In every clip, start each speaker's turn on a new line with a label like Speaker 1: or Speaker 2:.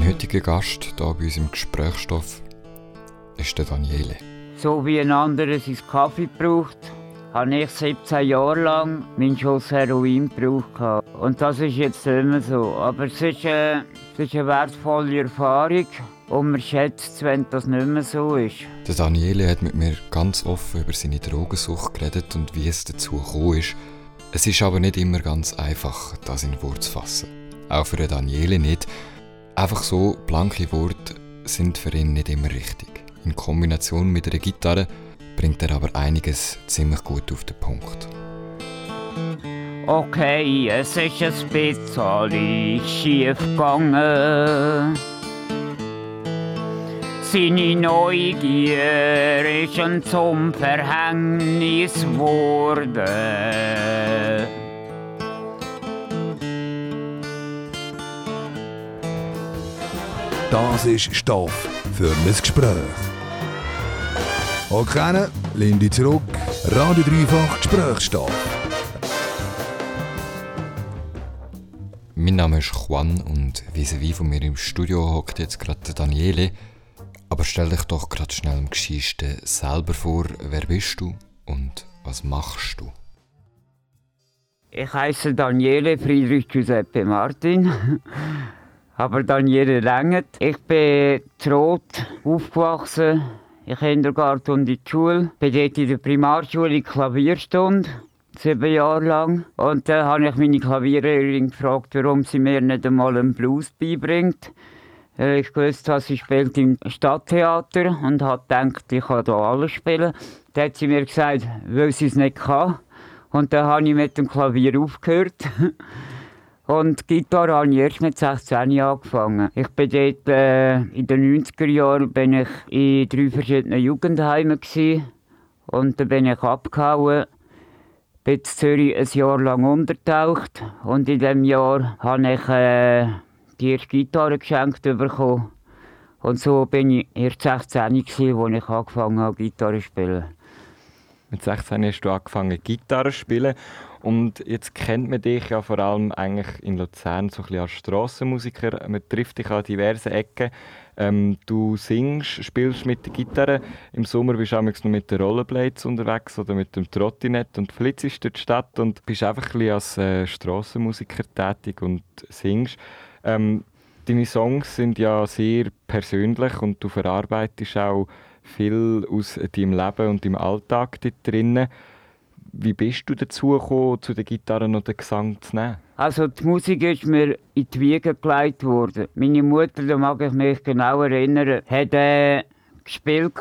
Speaker 1: Mein heutiger Gast hier bei uns im Gesprächsstoff ist der Daniele.
Speaker 2: So wie ein anderer seinen Kaffee braucht, habe ich 17 Jahre lang meinen Schuss Heroin gebraucht. Und das ist jetzt immer so. Aber es ist, äh, es ist eine wertvolle Erfahrung. Und man schätzt es, wenn das nicht mehr so ist.
Speaker 1: Der Daniele hat mit mir ganz offen über seine Drogensucht geredet und wie es dazu gekommen ist. Es ist aber nicht immer ganz einfach, das in Wort zu fassen. Auch für Daniele nicht. Einfach so blanke Worte sind für ihn nicht immer richtig. In Kombination mit einer Gitarre bringt er aber einiges ziemlich gut auf den Punkt.
Speaker 2: Okay, es ist ein bisschen schief gegangen. Seine Neugier ist ein zum Verhängnis geworden.
Speaker 3: Das ist Stoff für ein Gespräch. Okay, Lindy zurück, Radio Dreifach Gesprächsstoff.
Speaker 1: Mein Name ist Juan und vis-à-vis von mir im Studio hockt jetzt gerade Daniele. Aber stell dich doch gerade schnell im Geschichte selber vor, wer bist du und was machst du?
Speaker 2: Ich heiße Daniele Friedrich Giuseppe Martin. Aber Daniele Lenget. Ich bin Trot aufgewachsen, im Kindergarten und in der Schule. Ich bin dort in der Primarschule in Klavierstunde, sieben Jahre lang. Und dann habe ich meine Klavierlehrerin gefragt, warum sie mir nicht einmal einen Blues beibringt. Äh, Ich wusste, dass sie spielt im Stadttheater und habe gedacht, ich kann hier alles spielen. Dann hat sie mir gesagt, weil sie es nicht kann. Und dann habe ich mit dem Klavier aufgehört. Und Gitarre habe ich erst mit 16 angefangen. Ich bin dort, äh, in den 90er Jahren bin ich in drei verschiedenen Jugendheimen. Und dann bin ich abgehauen, bin in Zürich ein Jahr lang untertaucht. Und in diesem Jahr habe ich äh, die erste Gitarre geschenkt bekommen. Und so bin ich erst 16 gewesen, als ich angefangen habe, Gitarre zu spielen.
Speaker 4: Mit 16 hast du angefangen Gitarre zu spielen und jetzt kennt man dich ja vor allem eigentlich in Luzern so ein bisschen als Strassenmusiker. Man trifft dich an diversen Ecken. Ähm, du singst, spielst mit der Gitarre. Im Sommer bist du auch noch mit den Rollerblades unterwegs oder mit dem Trottinett und flitzest durch die Stadt und bist einfach ein bisschen als äh, Strassenmusiker tätig und singst. Ähm, deine Songs sind ja sehr persönlich und du verarbeitest auch viel aus deinem Leben und deinem Alltag dort drinnen. Wie bist du dazu gekommen, zu der Gitarre und dem Gesang zu nehmen?
Speaker 2: Also die Musik ist mir in die Wiege gelegt worden. Meine Mutter, da mag ich mich genau erinnern, hat äh, gespielt,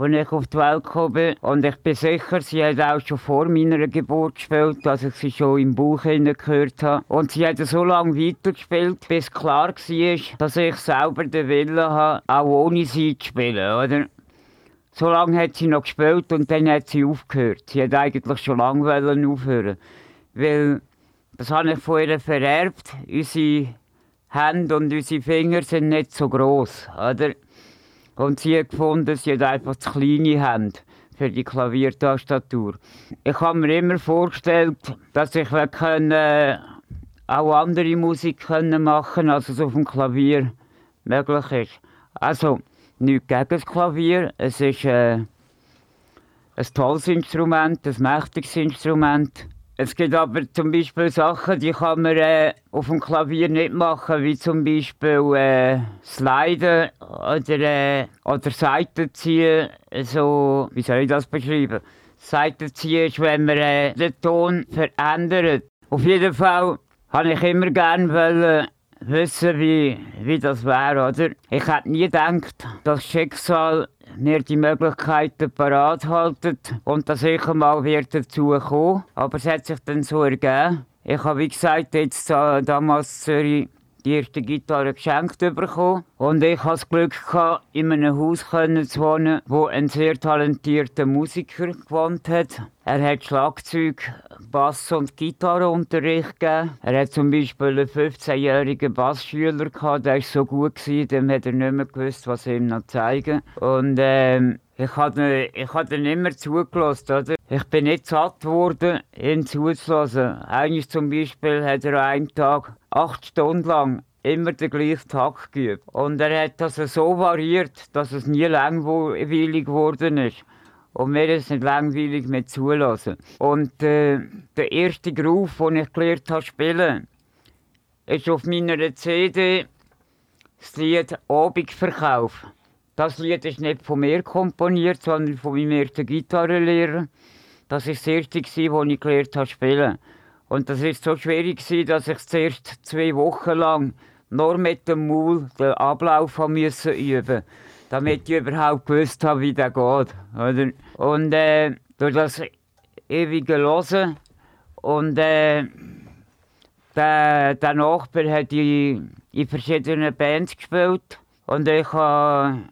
Speaker 2: als ich auf die Welt gekommen bin. Und ich bin sicher, sie hat auch schon vor meiner Geburt gespielt, dass ich sie schon im Bauch gehört habe. Und sie hat so lange weitergespielt, bis klar war, dass ich selber den Willen habe, auch ohne sie zu spielen. Oder? So lange hat sie noch gespielt und dann hat sie aufgehört. Sie hat eigentlich schon lange aufhören. Weil, das habe ich von ihr vererbt. Unsere Hände und unsere Finger sind nicht so groß, oder? Und sie hat gefunden, sie hat einfach zu kleine Hände für die Klaviertastatur. Ich habe mir immer vorgestellt, dass ich können, auch andere Musik können machen als es auf dem Klavier möglich ist. Also, nichts gegen das Klavier. Es ist äh, ein tolles Instrument, ein mächtiges Instrument. Es gibt aber zum Beispiel Sachen, die kann man äh, auf dem Klavier nicht machen, wie zum Beispiel äh, Sliden oder, äh, oder Seiten ziehen. So, wie soll ich das beschreiben? Seiten ziehen ist, wenn man äh, den Ton verändert. Auf jeden Fall habe ich immer gerne wollen, wissen, wie, wie das wäre, oder? Ich hätte nie gedacht, dass das Schicksal mir die Möglichkeiten parat haltet und dass ich einmal wird dazu kommen. Aber es hat sich dann so ergeben. Ich habe, wie gesagt, jetzt äh, damals Zürich die erste Gitarre geschenkt bekommen. Und ich hatte das Glück, gehabt, in einem Haus zu wohnen, wo ein sehr talentierter Musiker gewohnt hat. Er hat Schlagzeug, Bass- und Gitarrenunterricht gegeben. Er hat zum Beispiel einen 15-jährigen Bassschüler gehabt, der war so gut, gewesen, dem hat er nicht mehr gewusst, was er ihm noch zeigen. Und ähm, ich habe ihn immer zugelassen, oder? Ich bin nicht satt geworden, ihn zuzulassen. Eines zum Beispiel hat er an einem Tag acht Stunden lang immer den gleichen Takt geübt. Und er hat das so variiert, dass es nie langweilig geworden ist. Und mir ist nicht langweilig mehr zulassen. Und äh, der erste Groove, den ich gelernt habe spielen, ist auf meiner CD das Lied Abendverkauf. Das Lied ist nicht von mir komponiert, sondern von meinem ersten Gitarrenlehrer. Das war das erste, das ich gelernt habe spielen. Und das war so schwierig, dass ich zuerst zwei Wochen lang nur mit dem Maul den Ablauf müssen üben damit ich überhaupt gewusst habe, wie der geht. Oder? Und äh, durch das ewige Hören und äh, der, der Nachbar hat in, in verschiedenen Bands gespielt und ich konnte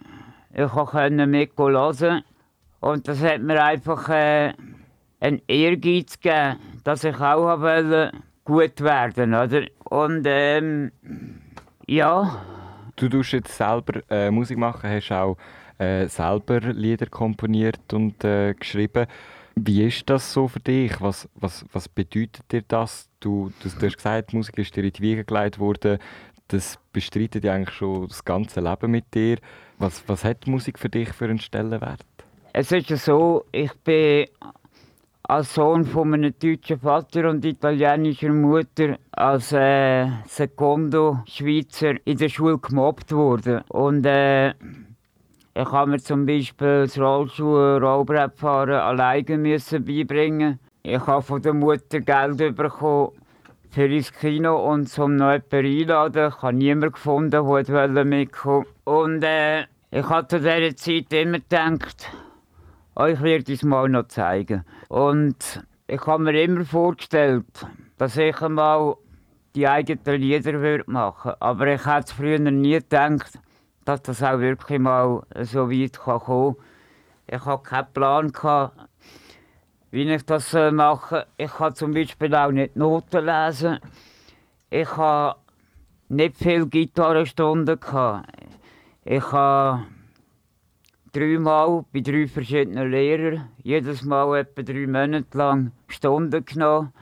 Speaker 2: ich konnte mitgehen und das hat mir einfach äh, einen Ehrgeiz gegeben, dass ich auch wollte gut werden, oder? Und ähm, ja.
Speaker 4: Du tust jetzt selber äh, Musik machen, hast auch äh, selber Lieder komponiert und äh, geschrieben. Wie ist das so für dich? Was, was, was bedeutet dir das? Du, du, du hast gesagt, Musik ist dir in die Wiege gelegt worden. Das bestreitet ja eigentlich schon das ganze Leben mit dir. Was, was hat Musik für dich für einen Stellenwert?
Speaker 2: Es ist ja so, ich bin als Sohn von einem deutschen Vater und italienischer Mutter als äh, Secondo Schweizer in der Schule gemobbt worden. Und äh, ich habe mir zum Beispiel das Rollschuh Rollbrettfahren alleine müssen beibringen. Ich habe von der Mutter Geld bekommen für ins Kino und zum noch jemanden einladen. Ich habe niemanden gefunden, der mitkommen wollte. Und äh, ich habe zu dieser Zeit immer gedacht, euch werde ich es mal noch zeigen. Und ich habe mir immer vorgestellt, dass ich einmal die eigenen Lieder machen würde. Aber ich hätte früher nie gedacht, dass das auch wirklich mal so weit kommen kann. Ich hatte keinen Plan, wie ich das mache. Ich kann zum Beispiel auch nicht Noten lesen. Ich habe nicht viele Gitarrenstunden. Ich habe dreimal bei drei verschiedenen Lehrern, jedes Mal etwa drei Monate lang Stunden genommen.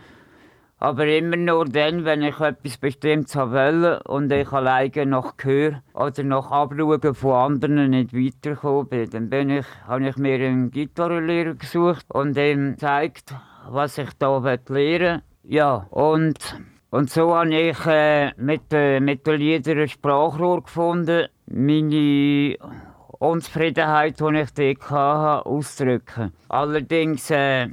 Speaker 2: Aber immer nur dann, wenn ich etwas Bestimmtes wollte und ich alleine nach Gehör oder nach Abschauen von anderen nicht weitergekommen bin. Dann bin ich, habe ich mir einen Gitarrenlehrer gesucht und ihm gezeigt, was ich hier lernen will. Ja, und, und so habe ich äh, mit, äh, mit den Liedern ein Sprachrohr gefunden. Meine Unzufriedenheit, die ich dort hatte, auszudrücken. Allerdings, äh,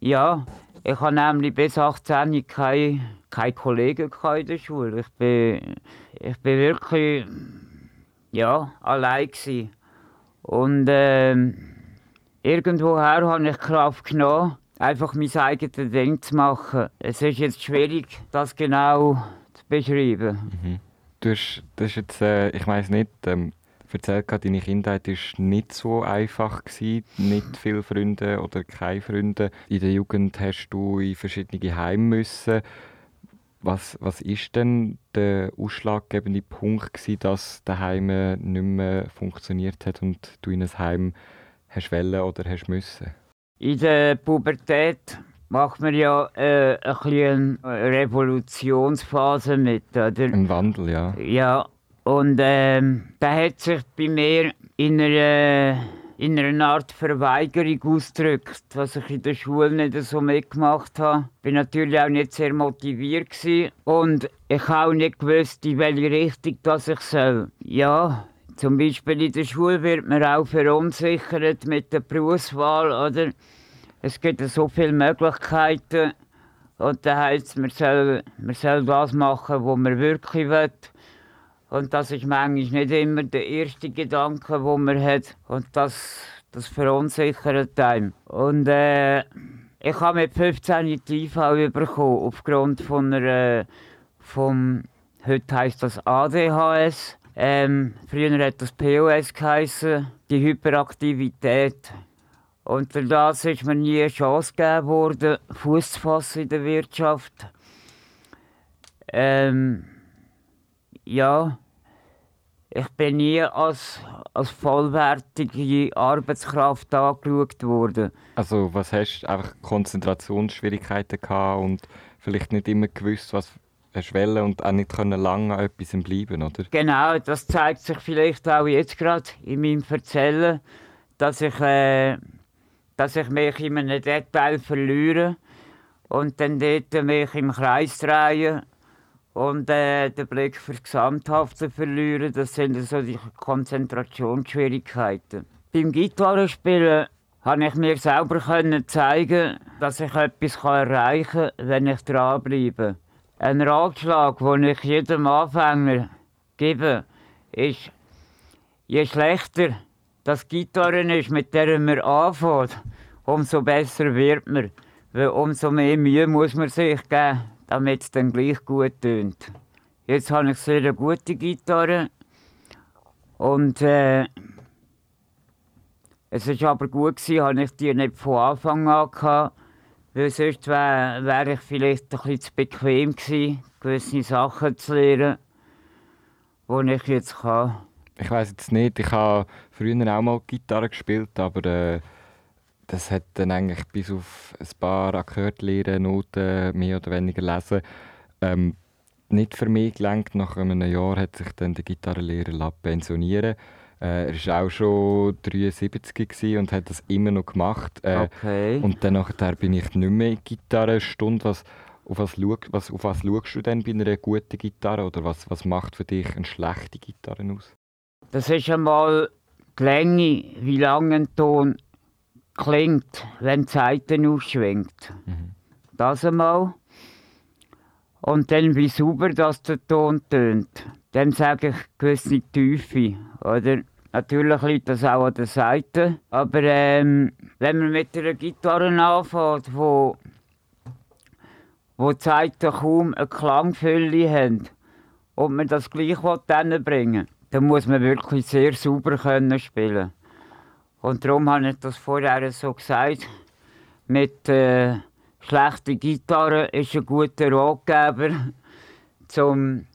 Speaker 2: ja, ich hatte nämlich bis 18 keine, keine Kollegen in der Schule. Ich bin, ich bin wirklich ja, allein. Gewesen. Und äh, irgendwoher habe ich Kraft genommen, einfach mein eigenes Ding zu machen. Es ist jetzt schwierig, das genau zu beschreiben.
Speaker 4: Mhm. Du hast, das ist jetzt, äh, ich weiß nicht, ähm, erzählt, deine Kindheit war nicht so einfach. Gewesen, nicht viele Freunde oder keine Freunde. In der Jugend hast du in verschiedene Heime müssen. Was, was ist denn der ausschlaggebende Punkt, gewesen, dass der Heim nicht mehr funktioniert hat und du in ein Heim hast wollen oder hast müssen?
Speaker 2: In der Pubertät macht man ja äh, ein eine Revolutionsphase mit, oder?
Speaker 4: Ein Wandel, ja.
Speaker 2: Ja, und ähm, da hat sich bei mir in einer, in einer Art Verweigerung ausgedrückt, was ich in der Schule nicht so mitgemacht habe. Ich war natürlich auch nicht sehr motiviert gewesen. und ich habe auch nicht gewusst, in welche Richtung das ich soll. Ja, zum Beispiel in der Schule wird man auch verunsichert mit der Berufswahl, oder? Es gibt so viele Möglichkeiten und da heißt man soll, man soll das machen, was man wirklich will. Und das ist manchmal nicht immer der erste Gedanke, den man hat. Und das, das verunsichert einem. Und äh, ich habe mit 15 die IV bekommen, aufgrund von einer, vom, heute heisst das ADHS. Ähm, früher hat das POS geheißen, die Hyperaktivität. Und das ist mir nie eine Chance gegeben worden, Fuß zu fassen in der Wirtschaft. Ähm, ja, ich bin nie als, als vollwertige Arbeitskraft angeschaut worden.
Speaker 4: Also was hast du? Einfach Konzentrationsschwierigkeiten gehabt und vielleicht nicht immer gewusst, was, hast wollen und auch nicht können lange an etwas bleiben, oder?
Speaker 2: Genau, das zeigt sich vielleicht auch jetzt gerade in meinem Erzählen, dass ich, äh, dass ich mich in einem Detail verliere und dann dort mich im Kreis drehe und äh, den Blick für das Gesamthafte verliere. Das sind so die Konzentrationsschwierigkeiten. Beim Gitarrespielen konnte ich mir selber zeigen, dass ich etwas erreichen kann, wenn ich dranbleibe. Ein Ratschlag, den ich jedem Anfänger gebe, ist, je schlechter das Gitarren ist, mit der man anfängt, umso besser wird man. Weil umso mehr Mühe muss man sich geben, damit es dann gleich gut tönt. Jetzt habe ich sehr gute Gitarre und äh, es war aber gut, gewesen, habe ich die nicht von Anfang an gehabt, weil sonst wäre wär ich vielleicht ein bisschen zu bequem gewesen, gewisse Sachen zu lernen, die ich jetzt kann.
Speaker 4: Ich weiß jetzt nicht, ich habe früher auch mal Gitarre gespielt, aber äh, das hat dann eigentlich bis auf ein paar Akkorde lernen, Noten mehr oder weniger lesen, ähm, nicht für mich gelenkt. Nach einem Jahr hat sich dann der Gitarrenlehrer pensionieren äh, er war auch schon 73 und hat das immer noch gemacht. Äh,
Speaker 2: okay.
Speaker 4: Und dann nachher bin ich nicht mehr in Gitarrenstunde. Was, auf, was, was, auf was schaust du denn bei einer guten Gitarre? Oder was, was macht für dich eine schlechte Gitarre aus?
Speaker 2: Das ist einmal die Länge, wie lange ein Ton klingt, wenn die Seiten ausschwingt. Mhm. Das einmal. Und dann, wie sauber das der Ton tönt. Dann sage ich gewisse Tiefe, oder? Natürlich liegt das auch an der Seite. Aber ähm, wenn man mit einer Gitarre anfängt, wo, wo die Seiten kaum eine Klangfülle haben und man das gleich bringen will, dann muss man wirklich sehr sauber können spielen Und darum habe ich das vorher so gesagt. Mit äh, schlechter Gitarre ist ein guter Ratgeber, zum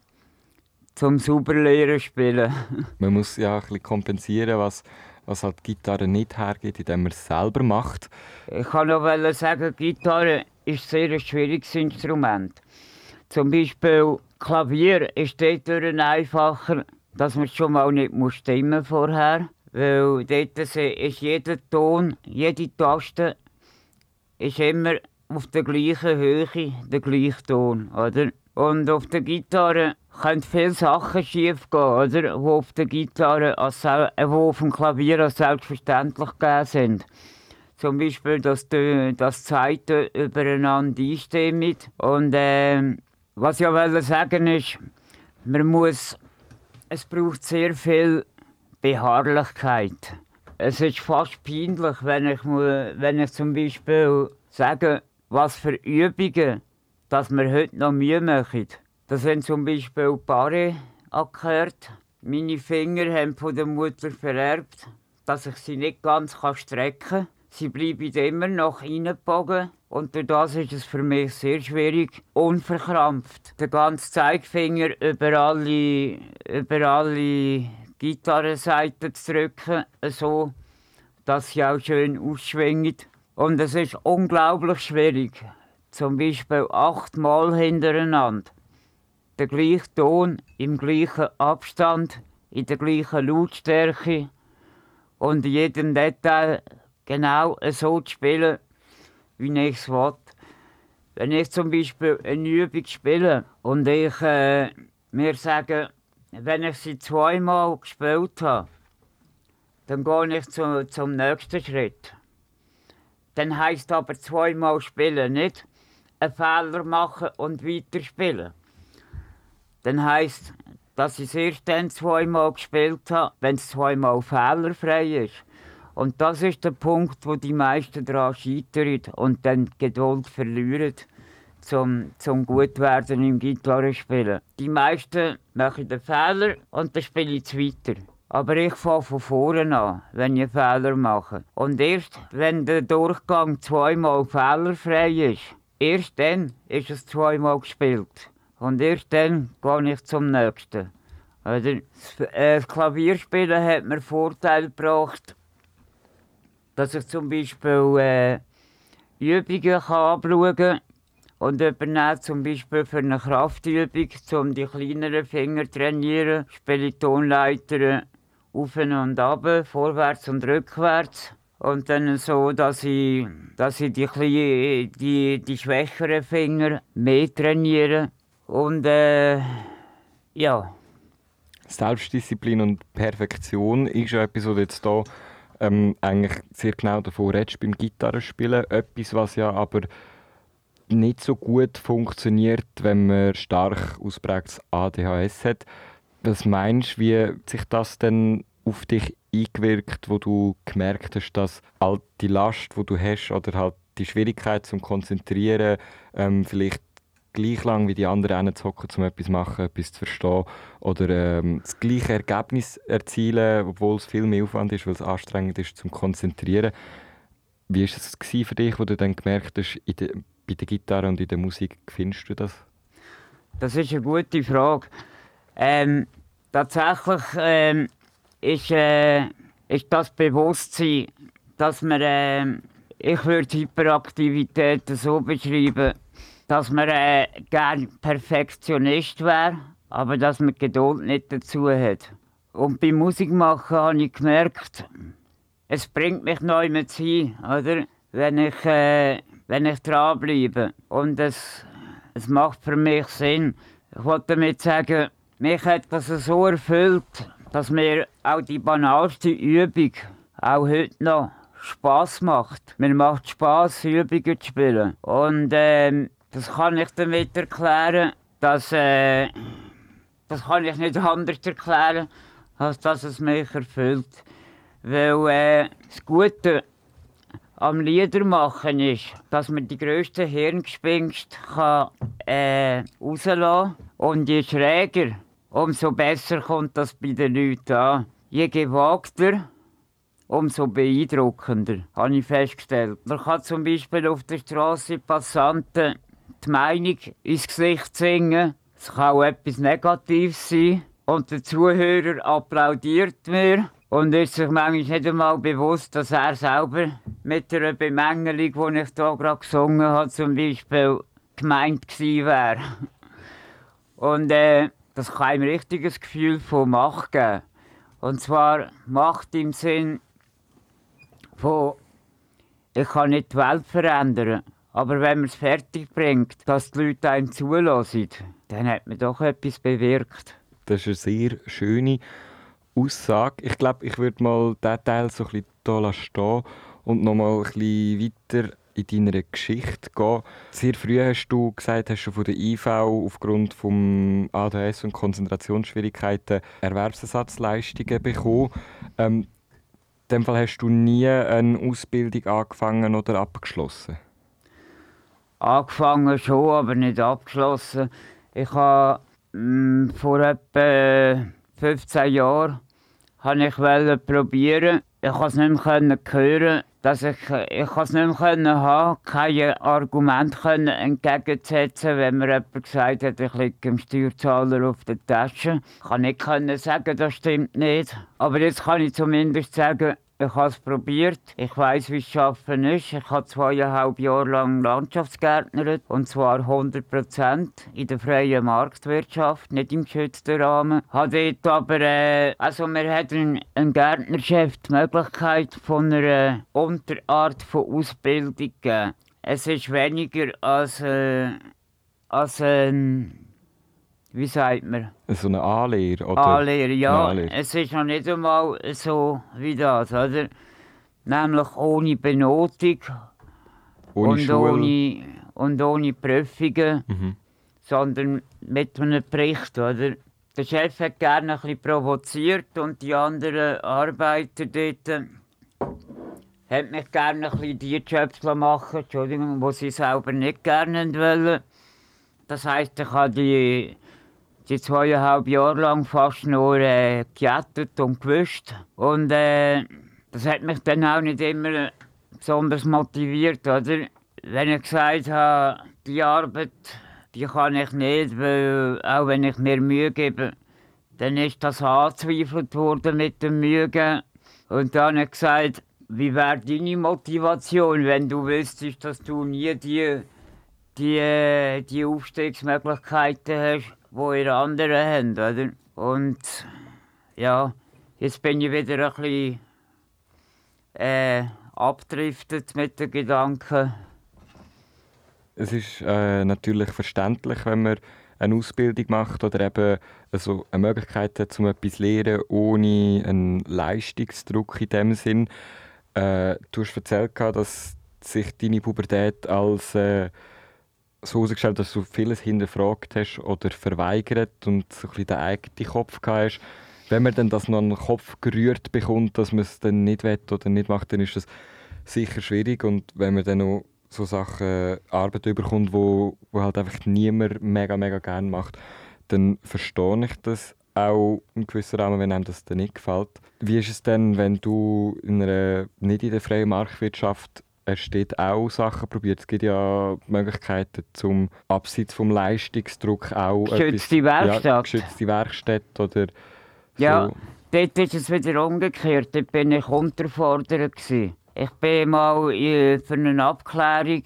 Speaker 2: zum sauber lernen spielen.
Speaker 4: man muss ja ein bisschen kompensieren, was, was halt die Gitarre nicht hergeht, indem man es selber macht.
Speaker 2: Ich kann noch sagen, Gitarre ist sehr ein schwieriges Instrument. Zum Beispiel Klavier ist dort einfacher, dass man schon mal nicht muss stimmen vorher. Weil dort ist jeder Ton, jede Taste ist immer auf der gleichen Höhe, der gleiche Ton, oder? Und auf der Gitarre können viele Sachen schief gehen, oder? Die auf der Gitarre, als, äh, wo auf dem Klavier als selbstverständlich gegeben sind. Zum Beispiel, dass die, dass die Zeiten übereinander einstimmen. Und äh, was ich auch sagen ist, man muss, es braucht sehr viel Beharrlichkeit. Es ist fast peinlich, wenn ich, wenn ich zum Beispiel sage, was für Übungen dass wir heute noch Mühe machen. Das sind zum Beispiel Paare angehört. Meine Finger haben von der Mutter vererbt, dass ich sie nicht ganz strecken kann. Sie bleiben immer noch reingebogen und durch das ist es für mich sehr schwierig, unverkrampft den ganzen Zeigefinger über alle, über alle Gitarrenseiten zu drücken, so dass sie auch schön ausschwingen. Und es ist unglaublich schwierig zum Beispiel achtmal hintereinander den gleichen Ton im gleichen Abstand, in der gleichen Lautstärke und in jedem Detail genau so zu spielen, wie ich es will. Wenn ich zum Beispiel eine Übung spiele und ich äh, mir sage, wenn ich sie zweimal gespielt habe, dann gehe ich zu, zum nächsten Schritt. Dann heißt aber zweimal spielen nicht, einen Fehler machen und weiterspielen. Dann heisst, dass ich es erst dann zweimal gespielt habe, wenn es zweimal fehlerfrei ist. Und das ist der Punkt, wo die meisten daran scheitern und dann Geduld verlieren, zum, zum gut werden im Gitarrespielen. Die meisten machen den Fehler und dann spiele ich weiter. Aber ich fange von vorne an, wenn ich Fehler mache. Und erst wenn der Durchgang zweimal fehlerfrei ist, Erst dann ist es zweimal gespielt. Und erst dann gehe ich zum nächsten. Also, das Klavierspielen hat mir Vorteil gebracht, dass ich zum Beispiel äh, Übungen kann anschauen kann und übernehme zum Beispiel für eine Kraftübung, um die kleineren Finger zu trainieren, spiele ich auf und ab, vorwärts und rückwärts. Und dann so, dass ich, dass ich die, die, die schwächeren Finger mehr trainiere. Und äh, ja.
Speaker 4: Selbstdisziplin und Perfektion ist ja etwas, was jetzt hier ähm, eigentlich sehr genau davon redest beim Gitarrespielen. Etwas, was ja aber nicht so gut funktioniert, wenn man stark ausprägtes ADHS hat. Was meinst du, wie sich das denn auf dich eingewirkt, wo du gemerkt hast, dass all die Last, wo du hast, oder halt die Schwierigkeit zum Konzentrieren, ähm, vielleicht gleich lang wie die anderen zu hocken, um etwas zu machen, etwas zu verstehen oder ähm, das gleiche Ergebnis erzielen, obwohl es viel mehr Aufwand ist, weil es anstrengend ist zum Konzentrieren. Wie war es für dich, wo du dann gemerkt hast, de, bei der Gitarre und in der Musik findest du das?
Speaker 2: Das ist eine gute Frage. Ähm, tatsächlich ähm, ist, äh, ist das Bewusstsein, dass man, äh, ich würde Hyperaktivität so beschreiben, dass man äh, gerne Perfektionist wäre, aber dass man Geduld nicht dazu hat. Und beim Musikmachen habe ich gemerkt, es bringt mich neu mit hin, oder? Wenn ich, äh, wenn ich dranbleibe. Und es, es macht für mich Sinn. Ich wollte damit sagen, mich hat das so erfüllt, dass mir auch die banalste Übung auch heute noch Spaß macht. Mir macht Spaß, Übungen zu spielen. Und ähm, das kann ich damit erklären, dass äh, das kann ich nicht anders erklären, als dass es mich erfüllt. Weil äh, das Gute am Liedermachen ist, dass man die grössten Hirngespinste kann, äh, rauslassen kann. Und je schräger umso besser kommt das bei den Leuten an. Je gewagter, umso beeindruckender, habe ich festgestellt. Man kann zum Beispiel auf der Straße Passanten die Meinung ins Gesicht singen. Es kann auch etwas Negatives sein. Und der Zuhörer applaudiert mir und ist sich manchmal nicht einmal bewusst, dass er selber mit der Bemängelung, die ich hier gerade gesungen habe, zum Beispiel gemeint wäre. Und äh, das kann ein richtiges Gefühl von Macht geben. Und zwar Macht im Sinn von, ich kann nicht die Welt verändern, aber wenn man es fertig bringt, dass die Leute einem zulassen, dann hat man doch etwas bewirkt.
Speaker 4: Das ist eine sehr schöne Aussage. Ich glaube, ich würde mal diesen Teil so ein bisschen hier stehen und noch mal ein bisschen weiter in deiner Geschichte gehen. Sehr früh hast du gesagt, hast du von der IV aufgrund von ADHS und Konzentrationsschwierigkeiten Erwerbsersatzleistungen bekommen. Ähm, in dem Fall hast du nie eine Ausbildung angefangen oder abgeschlossen?
Speaker 2: Angefangen schon, aber nicht abgeschlossen. Ich habe mh, mm, vor etwa 15 Jahren habe ich probieren. Ich konnte es nicht mehr hören dass ich, ich es nicht mehr haben keine Argumente entgegensetzen wenn mir jemand gesagt hat, ich liege dem Steuerzahler auf der Tasche. Ich kann nicht sagen, das stimmt nicht. Aber jetzt kann ich zumindest sagen, ich habe es probiert. Ich weiß, wie es arbeiten ist. Ich habe zweieinhalb Jahre lang Landschaftsgärtnert und zwar 100 Prozent in der freien Marktwirtschaft, nicht im geschützten Rahmen. Habe dort aber, äh, also wir hatten ein Gärtnerchef die Möglichkeit von einer Unterart von Ausbildung gegeben. Es ist weniger als, äh, als ein wie sagt man?
Speaker 4: So eine Anlehre,
Speaker 2: oder? Anlehre, ja. Anlehre. Es ist noch nicht einmal so wie das, oder? Nämlich ohne Benotung
Speaker 4: ohne
Speaker 2: und, ohne, und ohne Prüfungen, mhm. sondern mit einem Bericht, oder? Der Chef hat gerne ein bisschen provoziert und die anderen Arbeiter dort haben mich gerne ein bisschen die Jobs machen Entschuldigung, die sie selber nicht gerne wollen. Das heisst, ich habe die die zweieinhalb Jahre lang fast nur äh, gejätet und gewischt. Und äh, das hat mich dann auch nicht immer besonders motiviert, oder? Wenn ich gesagt habe, die Arbeit, die kann ich nicht, weil auch wenn ich mir Mühe gebe, dann ist das angezweifelt worden mit dem Mühe Und dann habe ich gesagt, wie wäre deine Motivation, wenn du wüsstest, dass du nie die die, äh, die Aufstiegsmöglichkeiten hast, die ihr anderen habt, oder? Und ja, jetzt bin ich wieder ein bisschen äh, abdriftet mit den Gedanken.
Speaker 4: Es ist äh, natürlich verständlich, wenn man eine Ausbildung macht oder eben also eine Möglichkeit hat, um etwas zu lernen, ohne einen Leistungsdruck in dem Sinn. Äh, du hast erzählt, dass sich deine Pubertät als äh, so herausgestellt dass du vieles hinterfragt hast oder verweigert und so ein den eigenen Kopf hast. Wenn man dann das noch an den Kopf gerührt bekommt, dass man es dann nicht will oder nicht macht, dann ist das sicher schwierig. Und wenn man dann noch so Sachen äh, Arbeit überkommt, wo, wo halt einfach niemand mega, mega gerne macht, dann verstehe ich das auch in gewissem Rahmen, wenn einem das dann nicht gefällt. Wie ist es denn, wenn du in einer, nicht in der freien Marktwirtschaft steht auch Sachen probiert. Es gibt ja Möglichkeiten zum abseits vom Leistungsdruck auch
Speaker 2: geschützte Werkstatt. Ja,
Speaker 4: geschützte Werkstatt oder
Speaker 2: so. Ja, dort ist es wieder umgekehrt. Dort bin ich unterfordert gewesen. Ich war mal für eine Abklärung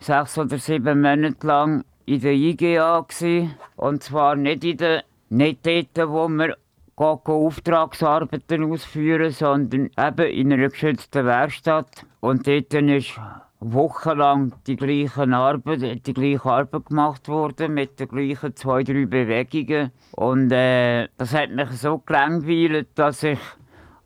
Speaker 2: sechs oder sieben Monate lang in der IGA gewesen. und zwar nicht in der nicht dort, wo wir Auftragsarbeiten ausführen, sondern eben in einer geschützten Werkstatt. Und dort ist wochenlang die gleiche Arbeit, die gleiche Arbeit gemacht worden, mit den gleichen zwei, drei Bewegungen. Und äh, das hat mich so gelangweilt, dass ich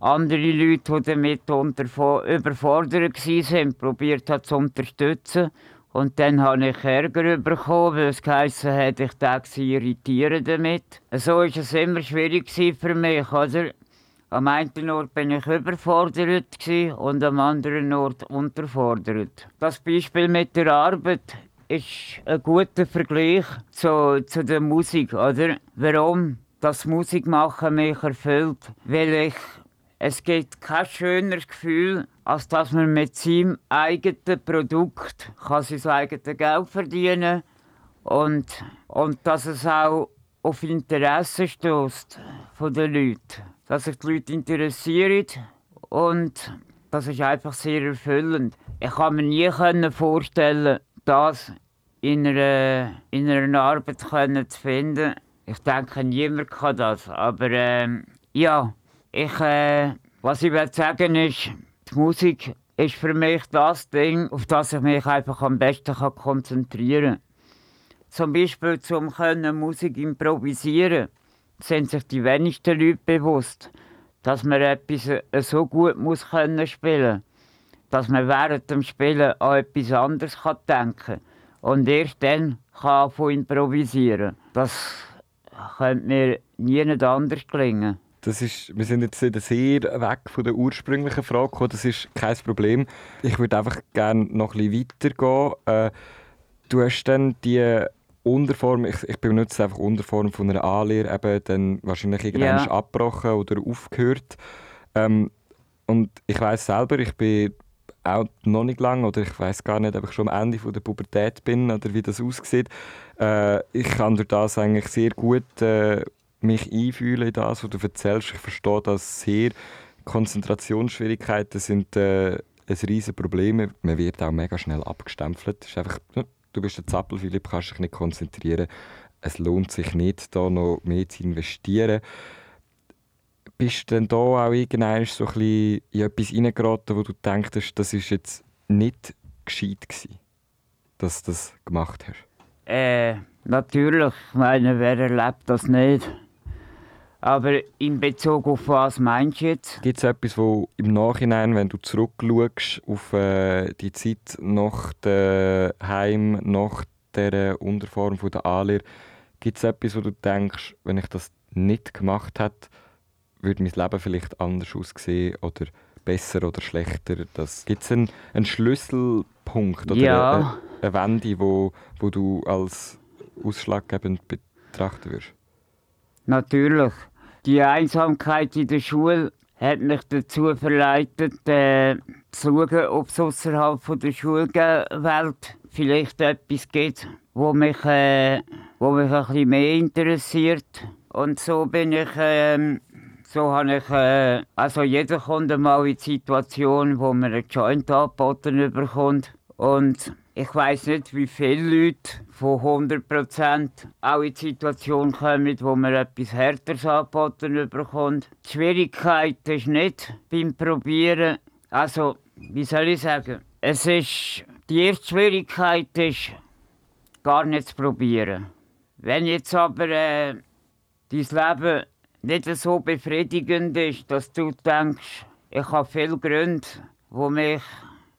Speaker 2: andere Leute, die damit überfordert waren, probiert hat zu unterstützen. Und dann habe ich Ärger bekommen, weil es geheißen hat, ich sie irritieren damit. So war es immer schwierig für mich, oder? Am einen Ort bin ich überfordert und am anderen Ort unterfordert. Das Beispiel mit der Arbeit ist ein guter Vergleich zu, zu der Musik, oder? Warum das Musikmachen mich erfüllt? Weil ich es gibt kein schöneres Gefühl, als dass man mit seinem eigenen Produkt kann sein eigenes Geld verdienen und, und dass es auch auf Interesse stößt von den Leuten. Dass sich die Leute interessieren und das ist einfach sehr erfüllend. Ich kann mir nie vorstellen, das in einer, in einer Arbeit zu finden. Ich denke, niemand kann das. Aber ähm, ja, ich, äh, was ich will sagen ist, die Musik ist für mich das Ding, auf das ich mich einfach am besten kann konzentrieren kann. Zum Beispiel können Musik improvisieren, sind sich die wenigsten Leute bewusst, dass man etwas äh, so gut muss können spielen, dass man während dem Spielen an etwas anderes kann denken und erst dann kann von improvisieren. Das könnte mir nie anders gelingen.
Speaker 4: Das ist, wir sind jetzt sehr weg von der ursprünglichen Frage gekommen. Das ist kein Problem. Ich würde einfach gerne noch ein bisschen weitergehen. Äh, du hast dann die Unterform, ich, ich benutze einfach Unterform von einer A-Lehre, eben dann wahrscheinlich irgendwann ja. abgebrochen oder aufgehört. Ähm, und ich weiß selber, ich bin auch noch nicht lang oder ich weiß gar nicht, ob ich schon am Ende von der Pubertät bin oder wie das aussieht. Äh, ich kann durch das eigentlich sehr gut äh, mich einfühlen in das, was du erzählst. Ich verstehe das sehr. Konzentrationsschwierigkeiten sind äh, ein riesiges Problem. Man wird auch mega schnell abgestempelt. ist einfach, du bist ein Zappel, Philipp, kannst dich nicht konzentrieren. Es lohnt sich nicht, da noch mehr zu investieren. Bist du denn da auch irgendwann so ein bisschen in etwas reingeraten, wo du denkst, das ist jetzt nicht gescheit gewesen, dass du das gemacht hast?
Speaker 2: Äh, natürlich. Ich meine, wer erlebt das nicht? Aber in Bezug auf was meinst du jetzt?
Speaker 4: Gibt es etwas, wo im Nachhinein, wenn du zurückschaust auf äh, die Zeit nach dem Heim, nach der Unterform von der Alir, gibt es etwas, wo du denkst, wenn ich das nicht gemacht hätte, würde mein Leben vielleicht anders aussehen oder besser oder schlechter? Gibt es einen, einen, Schlüsselpunkt oder
Speaker 2: ja.
Speaker 4: eine, eine Wende, wo, wo du als ausschlaggebend betrachten würdest?
Speaker 2: Natürlich. Die Einsamkeit in der Schule hat mich dazu verleitet, äh, zu schauen, ob es außerhalb der Schulwelt vielleicht etwas gibt, wo mich, äh, wo mich ein bisschen mehr interessiert. Und so bin ich, äh, so habe ich, äh, also jeder kommt einmal in die Situation, wo man einen Joint angeboten bekommt. Und ich weiß nicht, wie viele Leute von 100% auch in die Situation kommen, wo man etwas Härteres angeboten bekommt. Die Schwierigkeit ist nicht beim Probieren, also, wie soll ich sagen, es ist, die erste Schwierigkeit ist, gar nicht zu probieren. Wenn jetzt aber äh, dein Leben nicht so befriedigend ist, dass du denkst, ich habe viele Gründe, die mich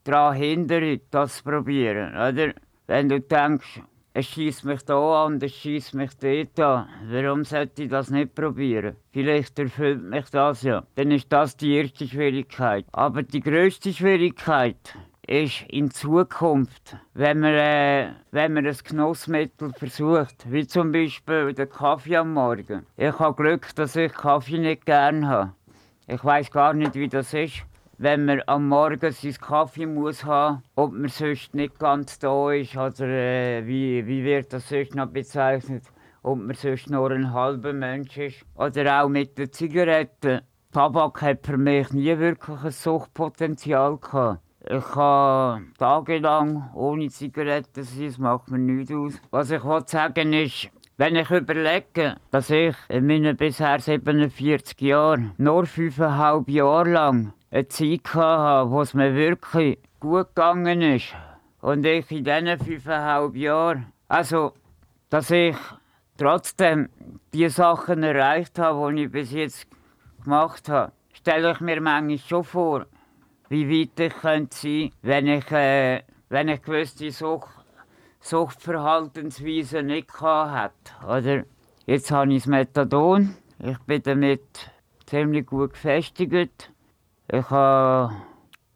Speaker 2: daran hindern, das zu probieren. Oder? Wenn du denkst, es schießt mich da an und es schießt mich dort an. Warum sollte ich das nicht probieren? Vielleicht erfüllt mich das ja. Dann ist das die erste Schwierigkeit. Aber die größte Schwierigkeit ist in Zukunft, wenn man, äh, wenn man ein Genussmittel versucht, wie zum Beispiel den Kaffee am Morgen. Ich habe Glück, dass ich Kaffee nicht gerne habe. Ich weiß gar nicht, wie das ist wenn man am Morgen seinen Kaffee muss haben, ob man sonst nicht ganz da ist oder äh, wie, wie wird das sonst noch bezeichnet, ob man sonst nur ein halber Mensch ist. Oder auch mit den Zigaretten. Tabak hat für mich nie wirklich ein Suchtpotenzial gehabt. Ich kann tagelang ohne Zigaretten sein, das macht mir nichts aus. Was ich sagen ist, wenn ich überlege, dass ich in meinen bisher 47 Jahren nur fünfeinhalb Jahre lang eine Zeit hatte, wo es mir wirklich gut gegangen ist. Und ich in diesen fünfeinhalb Jahren, also, dass ich trotzdem die Sachen erreicht habe, die ich bis jetzt gemacht habe, stelle ich mir manchmal schon vor, wie weit ich könnte sein wenn ich, äh, wenn ich gewisse Sucht, Suchtverhaltensweisen nicht hatte. Oder jetzt habe ich das Methadon, ich bin damit ziemlich gut gefestigt. Ich habe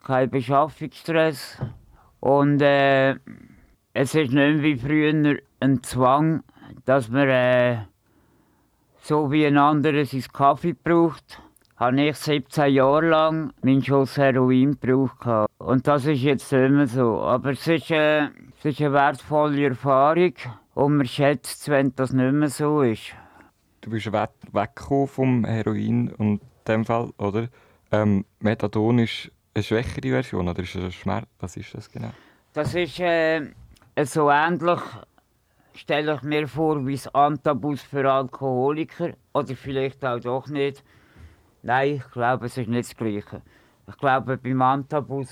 Speaker 2: keinen Beschaffungsstress. Und äh, es ist nicht wie früher ein Zwang, dass man äh, so wie ein anderer seinen Kaffee braucht. Habe ich 17 Jahre lang meinen Schuss Heroin gebraucht. Und das ist jetzt immer so. Aber es ist, äh, es ist eine wertvolle Erfahrung und man schätzt wenn das nicht mehr so ist.
Speaker 4: Du bist weggekommen vom Heroin und dem Fall, oder? Ähm, Methadon ist eine schwächere Version oder ist es Schmerz? Was ist das genau?
Speaker 2: Das ist äh, so ähnlich, stelle ich mir vor, wie das Antabus für Alkoholiker. Oder vielleicht auch doch nicht. Nein, ich glaube, es ist nicht das Gleiche. Ich glaube, beim Antabus,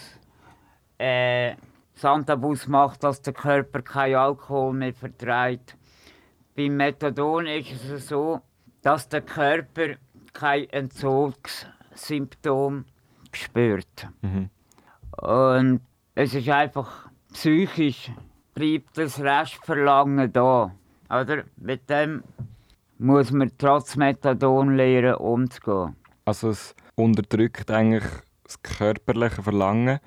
Speaker 2: äh, das Antabus macht, dass der Körper keinen Alkohol mehr verträgt. Beim Methadon ist es so, dass der Körper kein Entzugs Symptom gespürt. Mhm. Und es ist einfach psychisch, bleibt das Restverlangen da. Oder? Mit dem muss man trotz Methadon lernen, umzugehen.
Speaker 4: Also es unterdrückt eigentlich das körperliche Verlangen.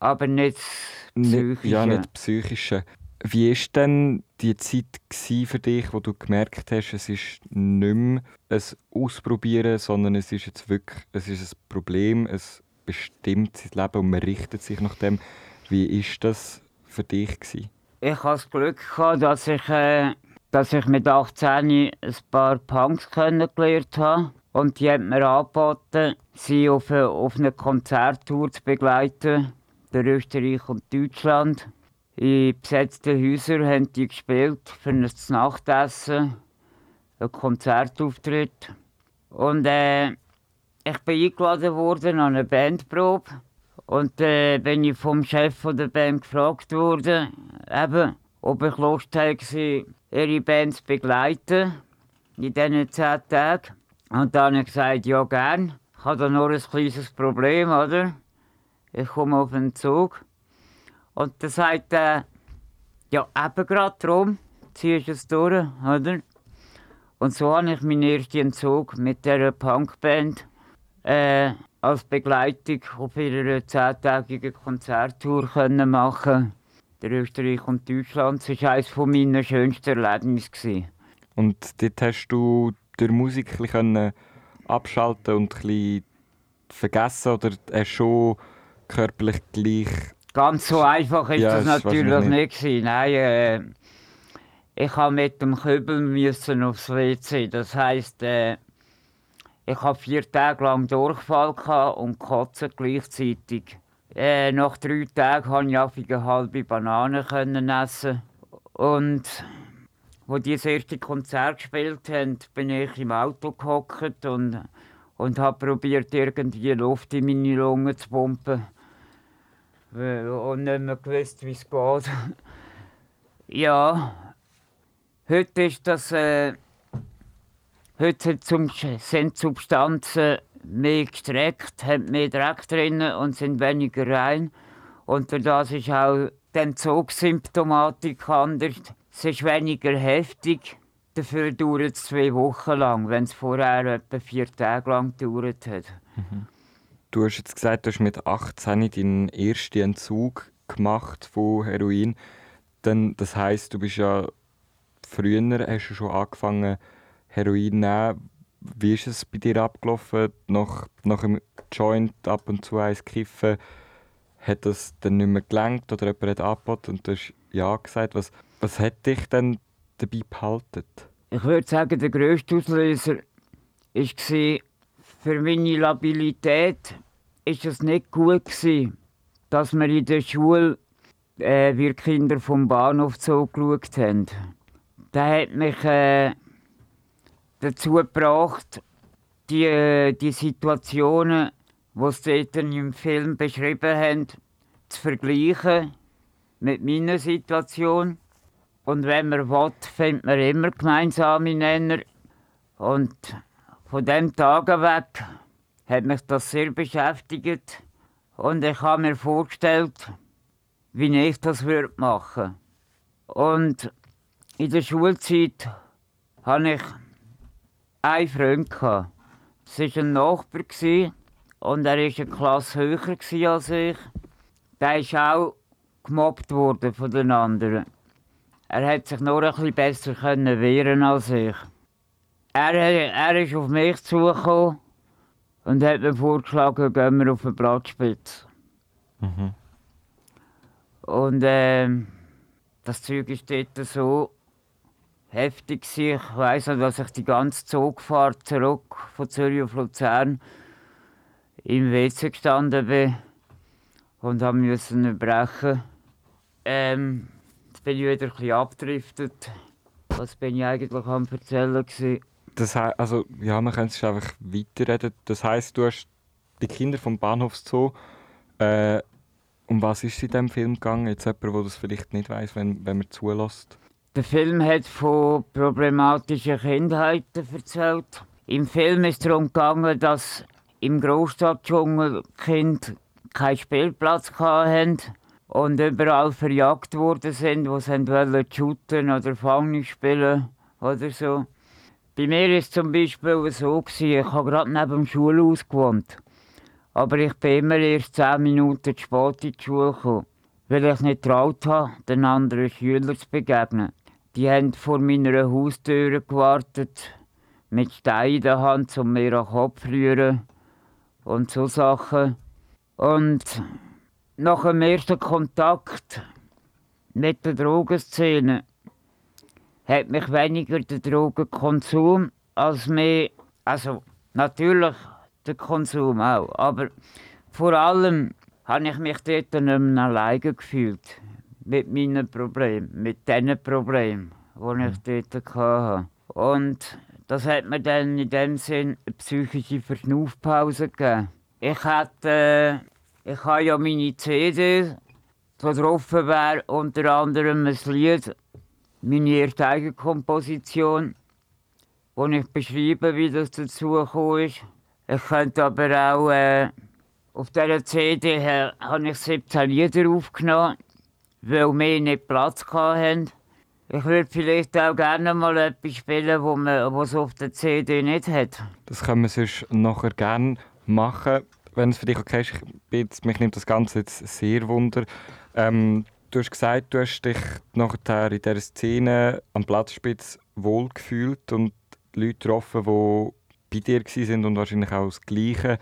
Speaker 2: Aber nicht das psychische.
Speaker 4: Ja, nicht das psychische. Wie war denn die Zeit für dich, wo du gemerkt hast, es ist nicht mehr ein Ausprobieren, sondern es ist jetzt wirklich es ist ein Problem, es bestimmt sein Leben und man richtet sich nach dem. Wie war das für dich? Gewesen?
Speaker 2: Ich hatte das Glück, dass ich, äh, dass ich mit 18 ein paar Punks kennengelernt habe. Und die haben mir angeboten, sie auf eine, auf eine Konzerttour zu begleiten, durch Österreich und Deutschland. In besetzten Häusern haben die gespielt für ein Nachtessen, ein Konzertauftritt. Und äh, ich bin eingeladen worden an eine Bandprobe. Und äh, bin ich vom Chef von der Band gefragt worden, eben, ob ich Lust hätte, ihre Band zu begleiten in diesen zehn Tagen. Und dann habe ich gesagt, ja gern. Ich habe da nur ein kleines Problem, oder? Ich komme auf den Zug. Und dann sagt er, ja, eben gerade darum, ziehst du es durch, oder? Und so habe ich meinen ersten Entzug mit dieser Punkband äh, als Begleitung auf ihrer zehntägigen Konzerttour können machen der Österreich und Deutschland. Das war eines meiner schönsten Erlebnisse.
Speaker 4: Und dort hast du durch Musik bisschen abschalten und ein vergessen oder hast schon körperlich gleich
Speaker 2: Ganz so einfach ist ja, das natürlich nicht. nicht Nein, äh, ich habe mit dem Kübel müssen aufs WC. Das heisst, äh, ich habe vier Tage lang Durchfall und Kotzen gleichzeitig. Äh, nach drei Tagen konnte ich eine halbe Banane essen. Und als die das erste Konzert gespielt haben, bin ich im Auto gehockt und, und habe probiert, irgendwie Luft in meine Lungen zu pumpen. Und nicht mehr gewusst, wie es geht. ja, heute ist das. Äh, heute sind Substanzen mehr gestreckt, haben mehr Dreck drin und sind weniger rein. Und das ist auch die Entzugssymptomatik anders. Es ist weniger heftig, dafür dauert es zwei Wochen lang, wenn es vorher etwa vier Tage lang gedauert hat. Mhm.
Speaker 4: Du hast jetzt gesagt, du hast mit 18 deinen ersten Entzug gemacht von Heroin. Dann, das heisst, du bist ja früher hast du schon angefangen Heroin zu nehmen. Wie ist es bei dir abgelaufen? Nach, nach dem Joint ab und zu eins kiffen, hat das dann nicht mehr gelangt oder jemand hat angeboten und du hast ja gesagt. Was, was hat dich denn dabei behalten?
Speaker 2: Ich würde sagen, der grösste Auslöser war, für meine Labilität ist es nicht gut gewesen, dass wir in der Schule äh, wir Kinder vom Bahnhof zugeschaut haben. Das hat mich äh, dazu gebracht, die, äh, die Situationen, die sie im Film beschrieben haben, zu vergleichen mit meiner Situation. Und wenn man will, findet man immer gemeinsame Nenner. Und von dem Tag weg hat mich das sehr beschäftigt. Und ich habe mir vorgestellt, wie ich das würde machen Und in der Schulzeit hatte ich einen Freund. Es war ein Nachbar und er war eine Klasse höher als ich. Der ist auch gemobbt worden von den anderen. Er hat sich noch ein bisschen besser wehren als ich. Er, er ist auf mich zugekommen und hat mir vorgeschlagen, gehen wir auf den Blattspitz. Mhm. Und äh, das Zeug ist dort so heftig. Ich weiss noch, dass ich die ganze Zugfahrt zurück von Zürich auf Luzern im WC gestanden bin und haben müssen brechen. Ähm, jetzt bin ich wieder ein bisschen abgedriftet. Was bin ich eigentlich am erzählen gewesen?
Speaker 4: Das also ja, man könnte es einfach weiterreden. Das heißt, du hast die Kinder vom Bahnhofszoo. Äh, um was ist es in diesem Film gegangen? Jetzt jemand, der das vielleicht nicht weiß, wenn, wenn man zulässt.
Speaker 2: Der Film hat von problematischen Kindheiten erzählt. Im Film ist darum gegangen, dass im Großstadtdschungel Kinder keinen Spielplatz hatten und überall verjagt worden sind, wo sie wollen shooten oder Fangen spielen oder so. Bei mir war es zum Beispiel so, ich habe gerade neben dem Schulhaus gewohnt. Aber ich bin immer erst zehn Minuten zu spät in die Schule gekommen, weil ich nicht traut habe, den anderen Schülern zu begegnen. Die haben vor meiner Haustür gewartet, mit Steinen in der Hand, um mir den Kopf zu rühren und so Sachen. Und nach dem ersten Kontakt mit der Drogenszene hat mich weniger der Drogenkonsum als mehr, also natürlich der Konsum auch, aber vor allem habe ich mich dort nicht mehr alleine gefühlt mit meinen Problemen, mit diesen Problemen, die ich dort hatte. Und das hat mir dann in dem Sinn eine psychische Verschnaufpause gegeben. Ich hatte, ich habe ja meine CD, so drauf wäre unter anderem ein Lied, meine erste Eigenkomposition, wo ich beschreibe, wie das dazu ist. Ich könnte aber auch, äh, auf dieser CD äh, habe ich 17 Lieder aufgenommen weil wir nicht Platz hatten. Ich würde vielleicht auch gerne mal etwas spielen, wo man, was auf der CD nicht hat.
Speaker 4: Das können wir sonst nachher gerne machen, wenn es für dich okay ist. Ich, mich nimmt das Ganze jetzt sehr wunder. Ähm, du hast gesagt, du hast dich nachher in dieser Szene am Platzspitz wohlgefühlt und Leute getroffen, die bei dir waren und wahrscheinlich auch das Gleiche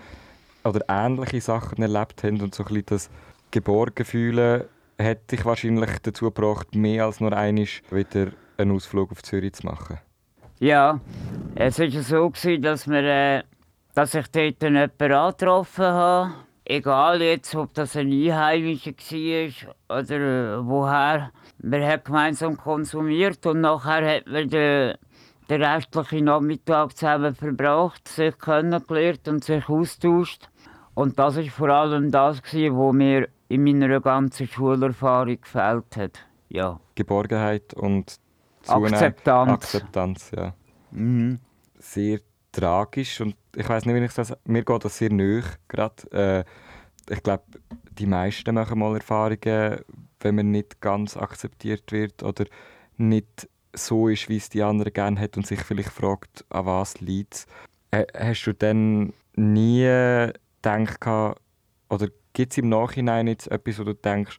Speaker 4: oder ähnliche Sachen erlebt haben und so ein bisschen das Geborgenfühlen hat dich wahrscheinlich dazu gebracht, mehr als nur einmal wieder einen Ausflug auf Zürich zu machen.
Speaker 2: Ja, es war so, dass, wir, äh, dass ich dort jemanden angetroffen habe. Egal jetzt, ob das ein Einheimischer war oder äh, woher, man hat gemeinsam konsumiert und nachher hat man den, den restlichen Nachmittag zusammen verbracht, sich kennengelernt und sich austauscht. Und das war vor allem das, was mir in meiner ganzen Schulerfahrung gefällt hat. Ja.
Speaker 4: Geborgenheit und
Speaker 2: Akzeptanz.
Speaker 4: Akzeptanz, ja.
Speaker 2: Mhm.
Speaker 4: Sehr tragisch und ich weiß nicht, wie ich das. Mir geht das sehr nöch gerade. Äh, ich glaube, die meisten machen mal Erfahrungen, wenn man nicht ganz akzeptiert wird oder nicht so ist, wie es die anderen gerne hat und sich vielleicht fragt, an was liegt es. Äh, hast du dann nie gedacht, oder gibt es im Nachhinein jetzt etwas, wo du denkst,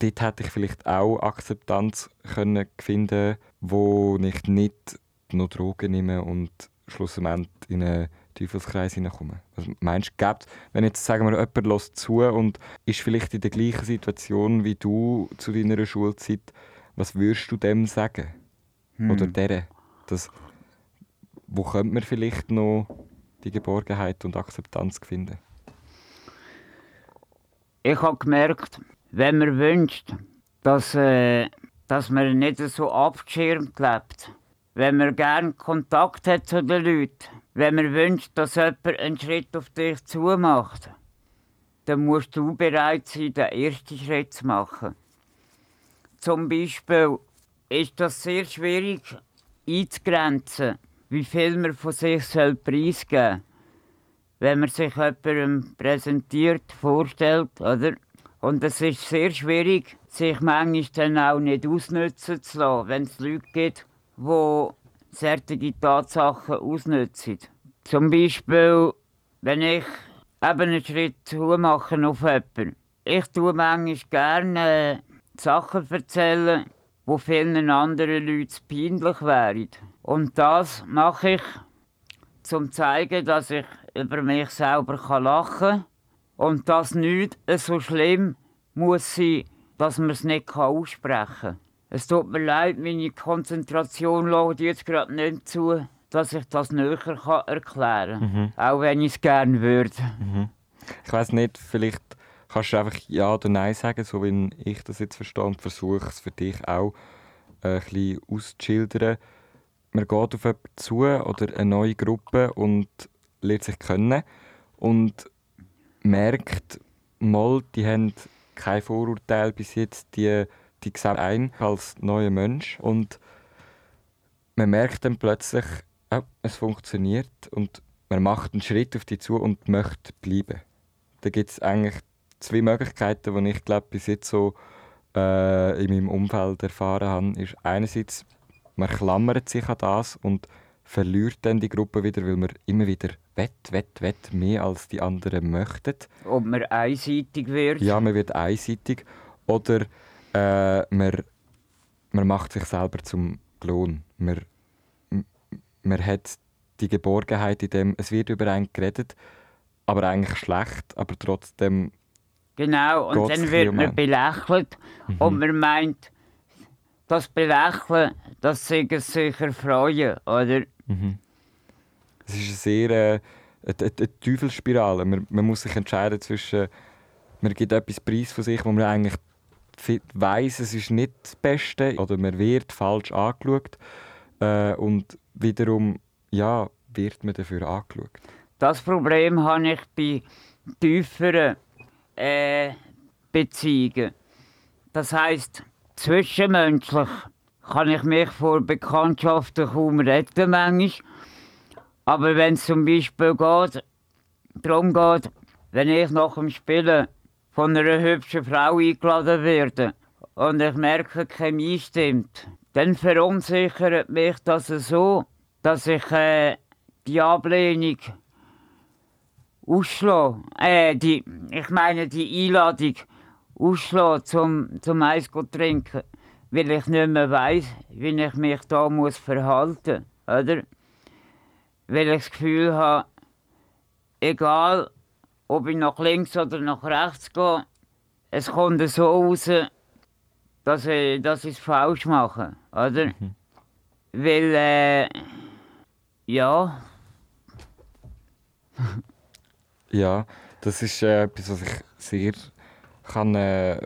Speaker 4: dort hätte ich vielleicht auch Akzeptanz können finden wo ich nicht noch Drogen nehme und schlussendlich in einen Teufelskreis hineinkomme. Also meinst du, wenn jetzt sagen wir, jemand lässt zu und ist vielleicht in der gleichen Situation wie du zu deiner Schulzeit, was würdest du dem sagen?
Speaker 2: Hm.
Speaker 4: Oder der? Das, wo könnte man vielleicht noch die Geborgenheit und Akzeptanz finden?
Speaker 2: Ich habe gemerkt, wenn man wünscht, dass, äh, dass man nicht so abgeschirmt lebt, wenn man gerne Kontakt hat zu den Leuten, wenn man wünscht, dass jemand einen Schritt auf dich zumacht, dann musst du bereit sein, den ersten Schritt zu machen. Zum Beispiel ist das sehr schwierig einzugrenzen, wie viel man von sich preisgeben soll. Wenn man sich jemandem präsentiert, vorstellt, oder? Und es ist sehr schwierig, sich manchmal dann auch nicht ausnutzen zu lassen, wenn es Leute gibt, die solche Tatsachen ausnutzen. Zum Beispiel, wenn ich eben einen Schritt zumache auf jemanden. Ich tue manchmal gerne Sachen erzählen, die vielen anderen Leuten peinlich wären. Und das mache ich, um zu zeigen, dass ich über mich selber lachen kann und dass nichts so schlimm muss sein, dass man es nicht aussprechen kann. Es tut mir leid, meine Konzentration lässt jetzt gerade nicht zu, dass ich das näher erklären kann.
Speaker 4: Mhm.
Speaker 2: Auch wenn ich es gerne würde.
Speaker 4: Mhm. Ich weiß nicht, vielleicht kannst du einfach Ja oder Nein sagen, so wie ich das jetzt verstehe und versuche es für dich auch äh, ein bisschen auszuschildern. Man geht auf jemanden zu oder eine neue Gruppe und lernt sich kennen und merkt, mal, die haben kein Vorurteil bis jetzt, die, die sehen ein als neuer Mensch und man merkt dann plötzlich, oh, es funktioniert und man macht einen Schritt auf die zu und möchte bleiben. Da gibt es eigentlich zwei Möglichkeiten, die ich glaube bis jetzt so äh, in meinem Umfeld erfahren habe. Ist einerseits, man klammert sich an das und verliert dann die Gruppe wieder, weil man immer wieder wett, wett, wett mehr als die anderen möchten.
Speaker 2: Ob man einseitig wird.
Speaker 4: Ja, man wird einseitig. Oder äh, man, man macht sich selber zum Klon. Man, man hat die Geborgenheit in dem, es wird über einen geredet, aber eigentlich schlecht, aber trotzdem
Speaker 2: Genau, und dann wird man belächelt und man meint, das Belächeln, das sei es sicher freuen, oder?
Speaker 4: Es ist eine sehr äh, eine, eine, eine Teufelsspirale. Man, man muss sich entscheiden zwischen, man gibt etwas preis von sich, wo man eigentlich weiss, es ist nicht das Beste oder man wird falsch angeschaut äh, und wiederum ja, wird man dafür angeschaut.
Speaker 2: Das Problem habe ich bei tieferen äh, Beziehungen. Das heisst, zwischenmenschlich kann ich mich vor Bekanntschaften kaum retten manchmal. Aber wenn es zum Beispiel geht, darum geht, wenn ich nach dem Spielen von einer hübschen Frau eingeladen werde und ich merke, die Chemie stimmt, dann verunsichert mich das so, dass ich äh, die Ablehnung ausschlagen. Äh, die, ich meine die Einladung ausschlagen zum, zum Eis zu trinken, weil ich nicht mehr weiss, wie ich mich da muss verhalten muss? Weil ich das Gefühl habe, egal ob ich nach links oder nach rechts gehe, es kommt so raus, dass ich, dass ich es falsch mache, oder? Weil, äh, ja,
Speaker 4: Ja, Das ist äh, etwas, was ich sehr kann, äh,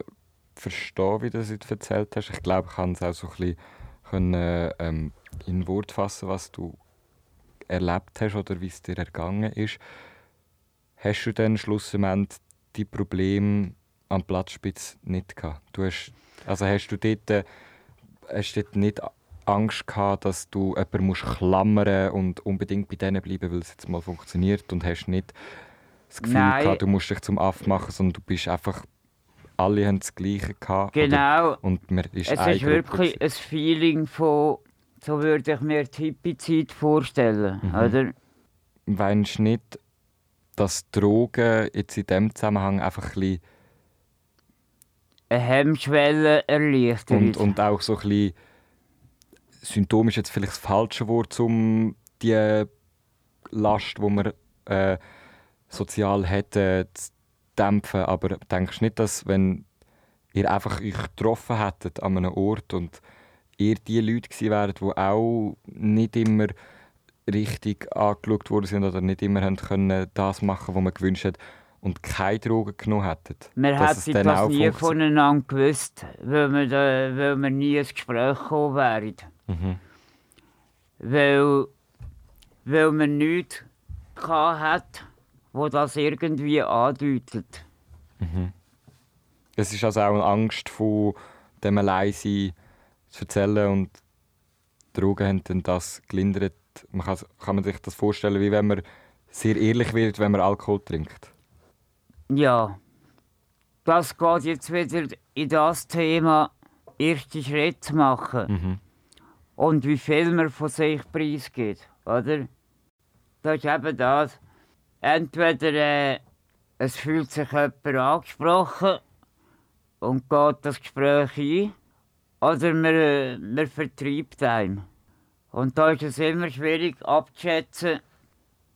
Speaker 4: verstehen wie du es jetzt erzählt hast. Ich glaube, ich kann es auch so ein bisschen können, ähm, in Wort fassen, was du erlebt hast oder wie es dir ergangen ist. Hast du dann schlussendlich die Probleme am Platzspitz nicht gehabt? Du hast, also hast du dort, äh, hast dort nicht Angst gehabt, dass du jemanden musst klammern und unbedingt bei denen bleiben, weil es jetzt mal funktioniert und hast nicht das Gefühl
Speaker 2: Nein.
Speaker 4: gehabt, du musst dich zum Aff machen, sondern du bist einfach, alle haben das Gleiche gehabt.
Speaker 2: Genau.
Speaker 4: Oder, und man ist
Speaker 2: Es ist wirklich
Speaker 4: gewesen.
Speaker 2: ein Feeling von, so würde ich mir die Hippie-Zeit vorstellen,
Speaker 4: Mhm.
Speaker 2: oder?
Speaker 4: Meinst du nicht, dass Drogen jetzt in diesem Zusammenhang einfach ein bisschen
Speaker 2: Eine Hemmschwelle erleichtert.
Speaker 4: und, und auch so ein bisschen Symptom ist jetzt vielleicht das falsche Wort, um die Last, die man äh, sozial hätte, zu dämpfen. Aber denkst du nicht, dass wenn ihr einfach euch getroffen hättet an einem Ort und ihr die Leute gewesen wäret, die auch nicht immer richtig angeschaut worden sind oder nicht immer haben können das machen, was man gewünscht hat und keine Drogen genommen hätten?
Speaker 2: wir hätten das
Speaker 4: auch
Speaker 2: nie voneinander gewusst, weil wir, da, weil wir nie ins Gespräch gekommen wären.
Speaker 4: Mhm.
Speaker 2: Weil, weil man nichts gehabt hat, wo das irgendwie andeutet.
Speaker 4: Es ist also auch eine Angst von dem Alleinsein zu erzählen und Drogen haben dann das gelindert. Man kann, kann man sich das vorstellen, wie wenn man sehr ehrlich wird, wenn man Alkohol trinkt.
Speaker 2: Ja, das geht jetzt wieder in das Thema, erste Schritte zu machen.
Speaker 4: Mhm.
Speaker 2: Und wie viel man von sich preisgibt, oder? Das ist eben das. Entweder äh, es fühlt sich jemand angesprochen und geht das Gespräch ein, oder man, äh, man vertreibt einem. Und da ist es immer schwierig abzuschätzen,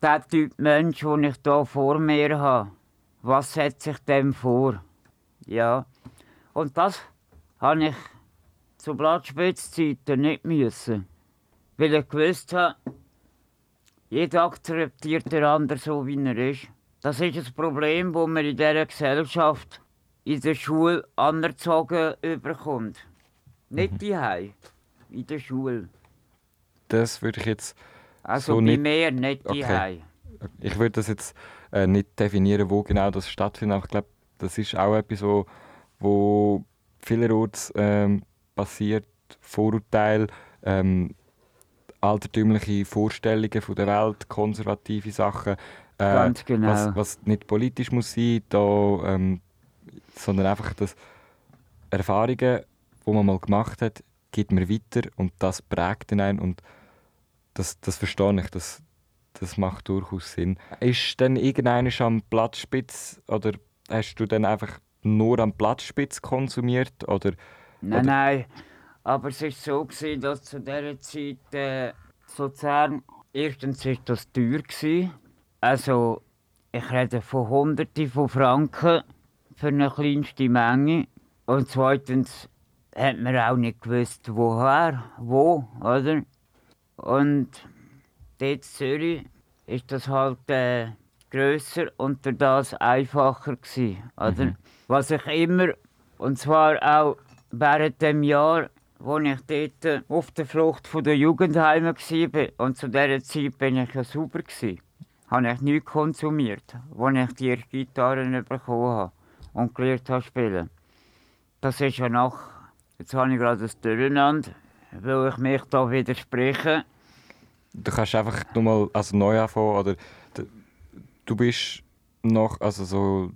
Speaker 2: der Typ Mensch, den ich hier vor mir habe, was setzt sich dem vor? Ja, und das habe ich zu Blattspitzzeiten nicht müssen. Weil ich gewusst habe, jeder akzeptiert den anderen so, wie er ist. Das ist ein Problem, das man in dieser Gesellschaft in der Schule anerzogen überkommt. Nicht die in der Schule.
Speaker 4: Das würde ich jetzt,
Speaker 2: Also
Speaker 4: So
Speaker 2: bei
Speaker 4: nicht-
Speaker 2: mir, nicht
Speaker 4: Okay. ich würde das jetzt äh, nicht definieren, wo genau das stattfindet, aber ich glaube, das ist auch etwas, wo, wo vielerorts ähm, passiert, Vorurteile, ähm, altertümliche Vorstellungen von der Welt, konservative Sachen, äh,
Speaker 2: Ganz genau.
Speaker 4: was, was nicht politisch muss sein, da, ähm, sondern einfach das Erfahrungen, die man mal gemacht hat, gibt man weiter und das prägt ihn einen und das, das verstehe ich, das, das macht durchaus Sinn. Ist denn irgendeiner am Platzspitz oder hast du dann einfach nur am Platzspitz konsumiert oder
Speaker 2: Nein,
Speaker 4: Oder-
Speaker 2: nein. Aber es war so, gewesen, dass zu dieser Zeit äh, Luzern, erstens war das teuer. Gewesen. Also, ich rede von Hunderten von Franken für eine kleinste Menge. Und zweitens hat man auch nicht gewusst, woher, wo, oder? Und dort in Zürich ist das halt äh, grösser und durch das einfacher gewesen, oder? Was ich immer, und zwar auch während dem Jahr, wo ich dort äh, auf der Flucht von der Jugendheime war, und zu dieser Zeit bin ich ja sauber gewesen, habe ich nichts konsumiert, als ich die erste Gitarre bekommen habe und gelernt habe spielen. Das ist ja nach, jetzt habe ich gerade das Durcheinander, weil ich mich da widerspreche.
Speaker 4: du kannst einfach nochmal also neu anfangen oder du bist noch, also so,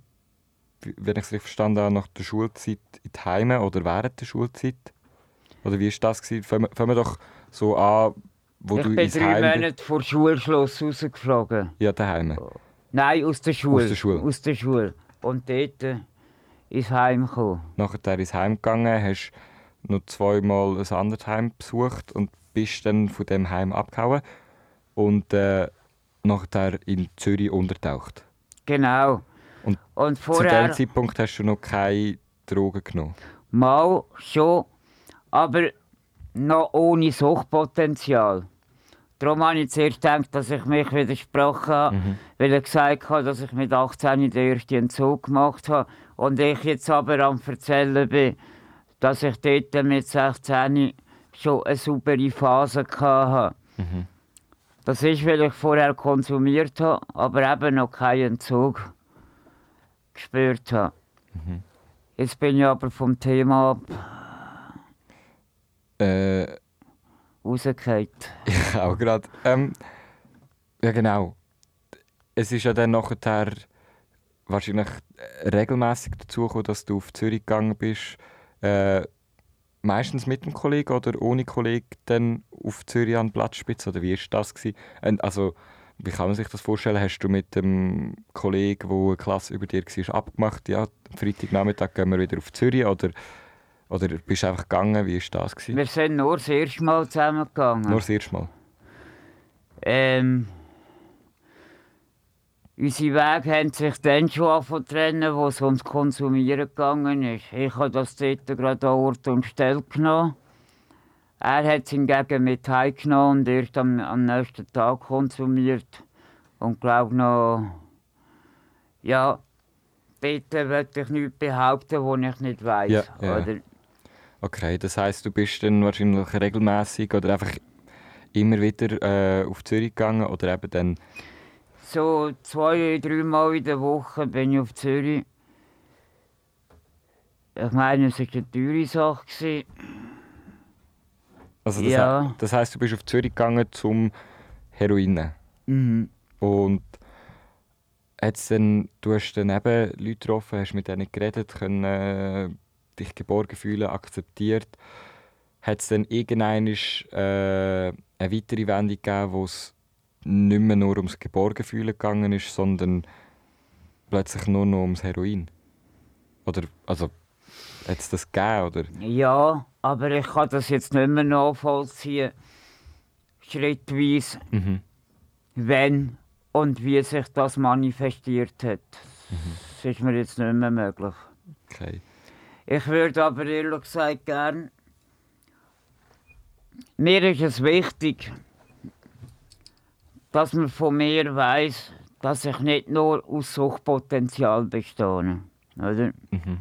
Speaker 4: wenn ich es richtig verstanden habe, nach der Schulzeit in die Heime oder während der Schulzeit? Oder wie war das? gewesen? Fangen wir- doch so an, wo
Speaker 2: ich
Speaker 4: du
Speaker 2: bin
Speaker 4: ins
Speaker 2: drei
Speaker 4: Heim bist.
Speaker 2: Monate vor Schulschluss rausgeflogen.
Speaker 4: Ja, daheim.
Speaker 2: Nein, aus der Schule.
Speaker 4: der Schule.
Speaker 2: Aus der Schule. Und dort äh, ins Heim gekommen.
Speaker 4: Nachher ins Heim gegangen, hast noch zweimal ein anderes Heim besucht und bist dann von dem Heim abgehauen und äh, nachher in Zürich untertaucht.
Speaker 2: Genau.
Speaker 4: Und
Speaker 2: Und
Speaker 4: Zu
Speaker 2: vorher
Speaker 4: dem Zeitpunkt hast du noch keine Drogen genommen.
Speaker 2: mal schon, aber noch ohne Suchtpotenzial. Darum habe ich zuerst gedacht, dass ich mich widersprochen habe, mhm. weil er gesagt hat, dass ich mit 18 den ersten Entzug gemacht habe. Und ich jetzt aber am Erzählen bin, dass ich dort mit 16 schon eine saubere Phase hatte. Mhm. Das ist, weil ich vorher konsumiert habe, aber eben noch keinen Entzug gespürt habe. Mhm. Jetzt bin ich aber vom Thema ab.
Speaker 4: Äh,
Speaker 2: rausgefallen.
Speaker 4: Ich auch gerade. Ähm, ja, genau. Es ist ja dann nachher wahrscheinlich regelmäßig dazu gekommen, dass du auf Zürich gegangen bist. Äh, meistens mit dem Kollegen oder ohne Kollegen dann auf Zürich an Platzspitze? Oder wie war das? Gewesen? Also, wie kann man sich das vorstellen? Hast du mit dem Kollegen, der eine Klasse über dir war, abgemacht, ja, Freitagnachmittag gehen wir wieder auf Zürich? Oder, oder bist du einfach gegangen? Wie war das? Gewesen?
Speaker 2: Wir sind nur das erste Mal zusammengegangen.
Speaker 4: Nur das erste Mal?
Speaker 2: Ähm, unsere Wege haben sich dann schon angefangen trennen, wo es ums Konsumieren gegangen ist. Ich habe das dort gerade an Ort und Stelle genommen. Er hat es hingegen mit heimgenommen und erst am, am nächsten Tag konsumiert. Und glaube noch, ja, dort würde ich nichts behaupten, was ich nicht weiß. Ja, ja.
Speaker 4: Okay, das heisst, du bist dann wahrscheinlich regelmäßig oder einfach immer wieder äh, auf Zürich gegangen oder eben dann...
Speaker 2: So zwei, drei Mal in der Woche bin ich auf Zürich. Ich meine, es war eine teure Sache.
Speaker 4: Also das, ja. das heisst, du bist auf Zürich gegangen zum Heroin.
Speaker 2: Mhm.
Speaker 4: Und hat's dann, du hast dann eben Leute getroffen, hast mit denen geredet, können äh, dich geborgen fühlen, akzeptiert. Hat es dann irgendwann äh, eine weitere Wendung gegeben, wo es nicht mehr nur ums Geborgenfühlen gegangen ist, sondern plötzlich nur noch ums Heroin? Oder, also, hat es das gegeben, oder?
Speaker 2: Ja, aber ich kann das jetzt nicht mehr nachvollziehen, schrittweise, mhm. wenn und wie sich das manifestiert hat. Mhm. Das ist mir jetzt nicht mehr möglich.
Speaker 4: Okay.
Speaker 2: Ich würde aber ehrlich gesagt gern. Mir ist es wichtig, dass man von mir weiß, dass ich nicht nur aus Suchtpotenzial bestehe. Oder? Mhm.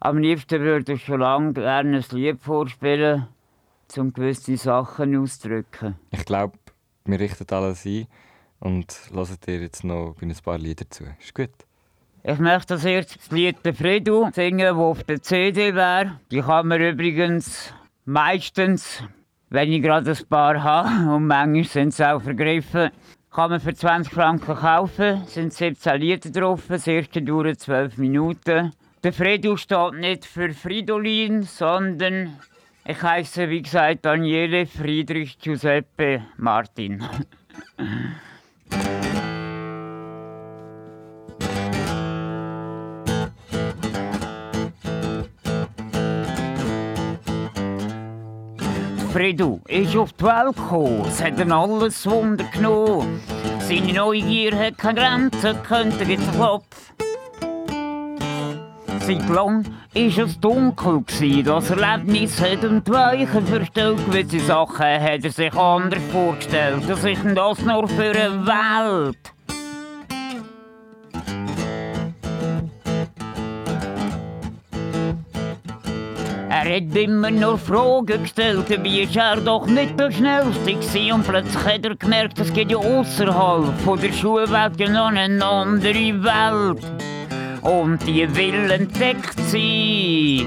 Speaker 2: Am liebsten würde ich schon lange gerne ein Lied vorspielen, um gewisse Sachen auszudrücken.
Speaker 4: Ich glaube, wir richten alles ein und hören dir jetzt noch ein paar Lieder zu. Ist gut?
Speaker 2: Ich möchte das erste das Lied «Der Fredu» singen, das auf der CD wäre. Die kann man übrigens meistens, wenn ich gerade ein paar habe, und manchmal sind sie auch vergriffen, kann man für 20 Franken kaufen. Sind 17 Lieder drauf, das erste dauert 12 Minuten. Der Fredo steht nicht für Fridolin, sondern ich heiße, wie gesagt, Daniele Friedrich Giuseppe Martin. Fredo ist auf die Welt gekommen, es hat ihn alles Wunder genommen. Seine Neugier hat keine Grenzen, könnte jetzt Kopf. Seit lang war es dunkel, das Erlebnis hat ihm die Weichen verstellt. Gewisse Sachen hat er sich anders vorgestellt. Das ist das nur für eine Welt. Er hat immer nur Fragen gestellt, wie ist er doch nicht der Schnellste gewesen. Und plötzlich hat er gemerkt, es geht ja außerhalb von der Schulwelt noch eine andere Welt und die will entdeckt sie.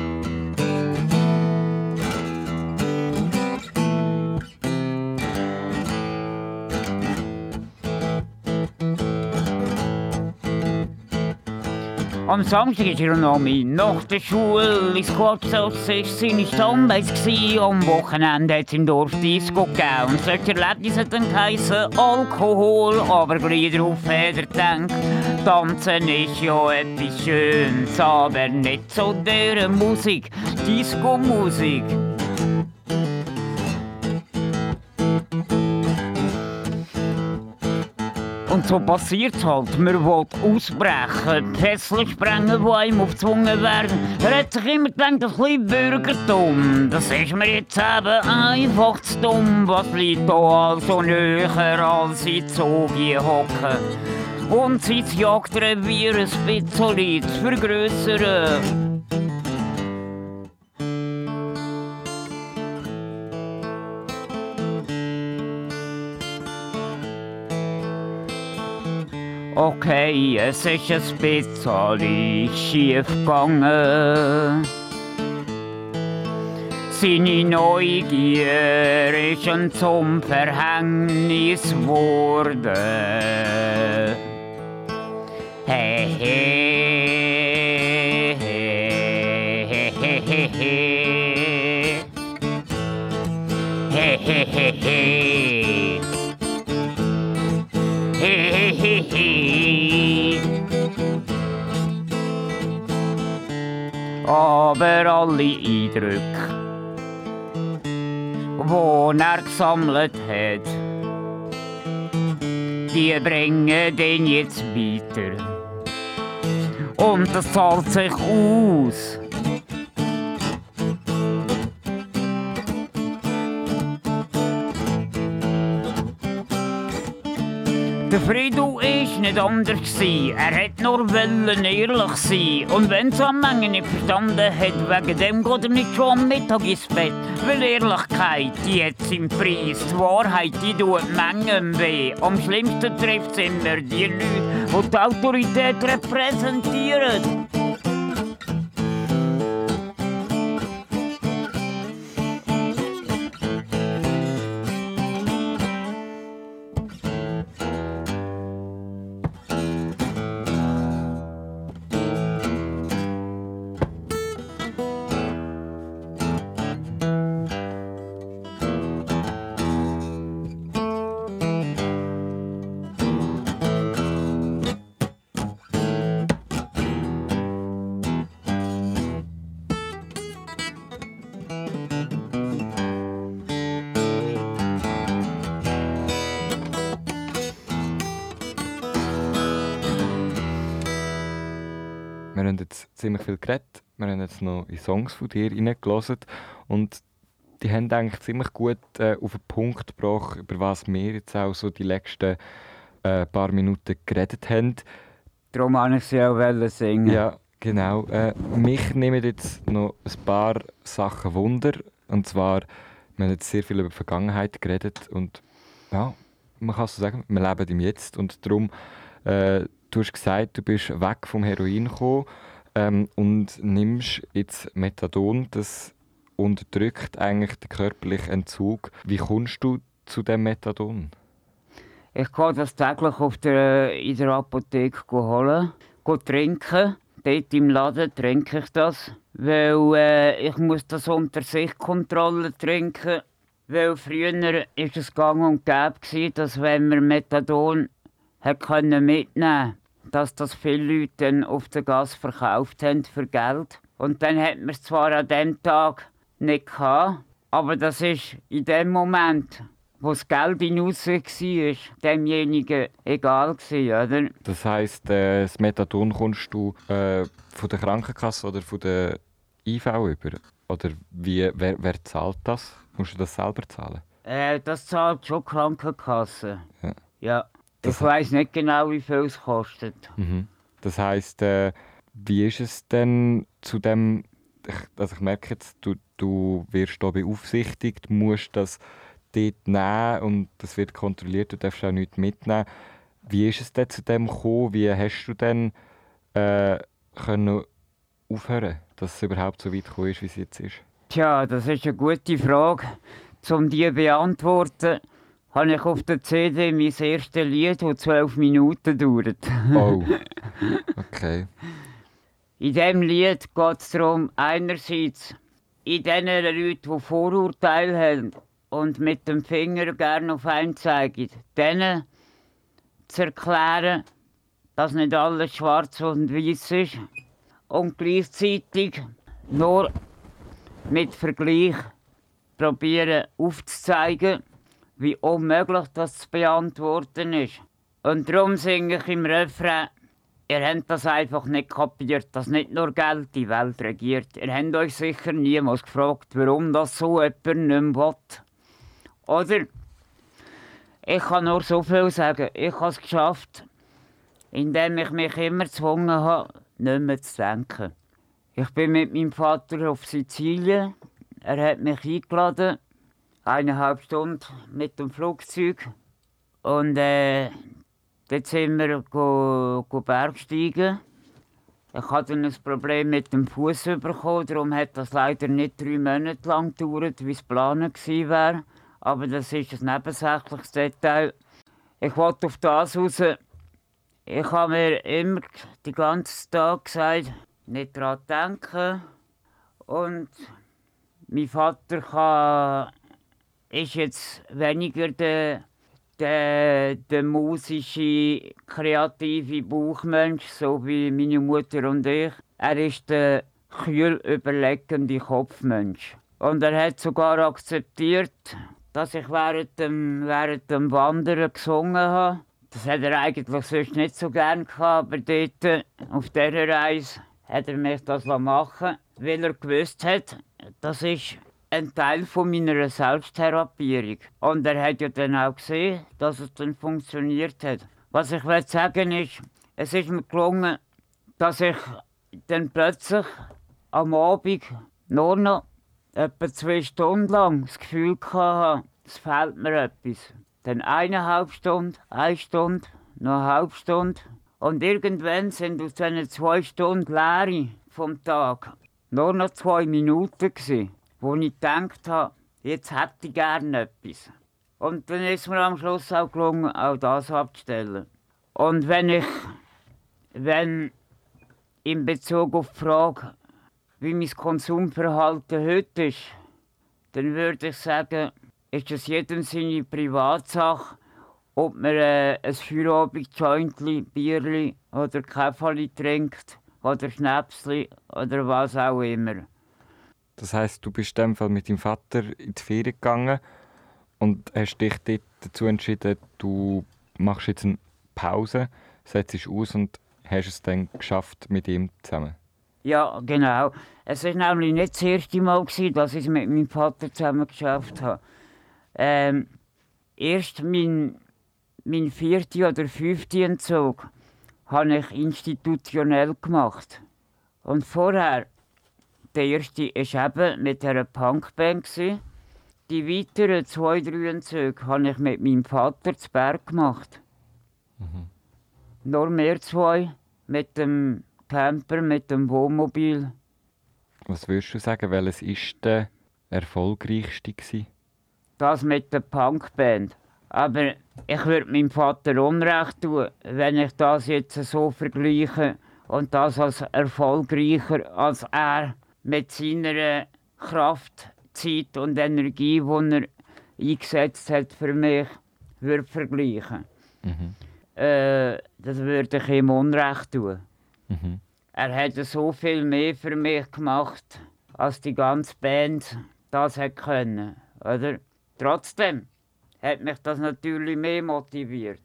Speaker 2: Am Samstag ist er noch nach der Schule ins Quartzoss ist seine Stammbase gsi. Am Wochenende hat es im Dorf Disco gegeben. Und solche Erlebnisse hat dann geheissen Alkohol. Aber gleich darauf hat er gedacht, Tanzen ist ja etwas Schönes, aber nicht so der Musik, Disco-Musik. So passiert's halt. Man will ausbrechen, Tesla sprengen, die einem aufgezwungen werden. Er hat sich immer gedacht, das bisschen Bürgertum, das ist mir jetzt eben einfach zu dumm. Was liegt da also näher als in Zogi hocken? Und sein Jagdrevier ein bisschen zu vergrössern. Okay, es ist ein bisschen schief gegangen. Seine Neugier ist ein zum Verhängnis. Hey, hey, hey, hey, hey, hey, hey. Hey, hey, hey, hey. Aber alle Eindrücke, die er gesammelt hat, die bringen den jetzt weiter. Und das zahlt sich aus. Der ist nicht anders gsi. Er hat nur wollen ehrlich sein. Und wenn es am Menge nicht verstanden hat, wegen dem geht er nicht schon am Mittag ins Bett. Weil Ehrlichkeit, die hat seinen Preis. Die Wahrheit, die tut Mengen weh. Am schlimmsten trifft es immer die Leute, die die Autorität repräsentieren.
Speaker 4: Ziemlich viel geredet. Wir haben jetzt noch in Songs von dir reingelassen. Und die haben eigentlich ziemlich gut äh, auf den Punkt gebracht, über was wir jetzt auch so die letzten äh, paar Minuten geredet haben.
Speaker 2: Darum wollte ich sie auch singen.
Speaker 4: Ja, genau. Äh, mich nehmen jetzt noch ein paar Sachen Wunder. Und zwar, wir haben jetzt sehr viel über die Vergangenheit geredet. Und ja, man kann so sagen, wir leben im Jetzt. Und darum, äh, du hast gesagt, du bist weg vom Heroin gekommen ähm, und nimmst jetzt Methadon. Das unterdrückt eigentlich den körperlichen Entzug. Wie kommst du zu dem Methadon?
Speaker 2: Ich gehe das täglich auf der, in der Apotheke holen, gehe trinken. Dort im Laden trinke ich das, weil äh, ich muss das unter Sichtkontrolle trinken. Weil früher war es gang und gäbe, dass wenn man Methadon hat können mitnehmen dass das viele Leute dann auf der Gas verkauft haben für Geld. Und dann hat man es zwar an dem Tag nicht gehabt, aber das ist in dem Moment, wo das Geld in Aussicht war, demjenigen egal gewesen, oder?
Speaker 4: Das heisst, äh, das Methadon kommst du äh, von der Krankenkasse oder von der IV über? Oder wie, wer, wer zahlt das? Musst du das selber zahlen?
Speaker 2: Äh, das zahlt schon die Krankenkasse.
Speaker 4: Ja.
Speaker 2: Ja.
Speaker 4: Das-
Speaker 2: Ich weiß nicht genau, wie viel es kostet.
Speaker 4: Mhm. Das heisst, äh, wie ist es denn zu dem, ich, also ich merke jetzt, du, du wirst hier beaufsichtigt, musst das dort nehmen und das wird kontrolliert, du darfst auch nichts mitnehmen. Wie ist es denn zu dem gekommen? Wie hast du denn äh, können aufhören, dass es überhaupt so weit gekommen ist, wie es jetzt ist?
Speaker 2: Tja, das ist eine gute Frage. Um die zu beantworten, habe ich auf der CD mein erstes Lied, das zwölf Minuten dauert.
Speaker 4: Oh, okay.
Speaker 2: In diesem Lied geht es darum, einerseits in den Leuten, die Vorurteile haben und mit dem Finger gerne auf einen zeigen, denen zu erklären, dass nicht alles schwarz und weiß ist und gleichzeitig nur mit Vergleich probieren aufzuzeigen, wie unmöglich das zu beantworten ist. Und darum singe ich im Refrain, ihr habt das einfach nicht kapiert, dass nicht nur Geld die Welt regiert. Ihr habt euch sicher niemals gefragt, warum das so jemand nicht mehr will. Oder? Ich kann nur so viel sagen. Ich habe es geschafft, indem ich mich immer gezwungen habe, nicht mehr zu denken. Ich bin mit meinem Vater auf Sizilien. Er hat mich eingeladen, eineinhalb Stunden mit dem Flugzeug. Und äh, dort sind wir go, go Bergsteigen. Ich hatte ein Problem mit dem Fuß bekommen, darum hat das leider nicht drei Monate lang gedauert, wie es geplant wäre. Aber das ist ein nebensächliches Detail. Ich wollte auf das raus. Ich habe mir immer den ganzen Tag gesagt, nicht daran denken. Und mein Vater kann, ist jetzt weniger der, der, der musische, kreative Bauchmensch, so wie meine Mutter und ich. Er ist der kühl überlegende Kopfmensch. Und er hat sogar akzeptiert, dass ich während dem, während dem Wandern gesungen habe. Das hat er eigentlich sonst nicht so gern gehabt, aber dort, auf dieser Reise, hat er mich das machen weil er gewusst hat, das ist ein Teil von meiner Selbsttherapierung. Und er hat ja dann auch gesehen, dass es dann funktioniert hat. Was ich will sagen ist, es ist mir gelungen, dass ich dann plötzlich am Abend nur noch etwa zwei Stunden lang das Gefühl hatte, es fehlt mir etwas. Dann eineinhalb Stunden, eine Stunde, noch eine halbe Stunde. Und irgendwann sind aus diesen zwei Stunden Leere vom Tag nur noch zwei Minuten gewesen, wo ich gedacht habe, jetzt hätte ich gerne etwas. Und dann ist mir am Schluss auch gelungen, auch das abzustellen. Und wenn ich, wenn in Bezug auf die Frage, wie mein Konsumverhalten heute ist, dann würde ich sagen, ist es jedem seine Privatsache, ob man äh, ein Feierabend-Jointli, Bierli oder Käferli trinkt oder Schnäpsli oder was auch immer.
Speaker 4: Das heißt, du bist in Fall mit deinem Vater in die Ferien gegangen und hast dich dort dazu entschieden, du machst jetzt eine Pause, setzt dich aus und hast es dann geschafft mit ihm zusammen.
Speaker 2: Ja, genau. Es war nämlich nicht das erste Mal, dass ich es mit meinem Vater zusammen geschafft habe. Ähm, erst mein, mein vierter oder fünfter Entzug habe ich institutionell gemacht. Und vorher, der erste war eben mit einer Punkband. Die weiteren zwei, drei Entzüge habe ich mit meinem Vater zu Berg gemacht. Mhm. Nur mehr zwei mit dem Camper, mit dem Wohnmobil.
Speaker 4: Was würdest du sagen, welches ist der erfolgreichste? Gewesen?
Speaker 2: Das mit der Punkband. Aber ich würde meinem Vater Unrecht tun, wenn ich das jetzt so vergleiche und das als erfolgreicher als er mit seiner Kraft, Zeit und Energie, die er eingesetzt hat für mich, würde vergleichen. Mhm. Äh, das würde ich ihm Unrecht tun. Mhm. Er hat so viel mehr für mich gemacht, als die ganze Band das hätte können, oder? Trotzdem hat mich das natürlich mehr motiviert.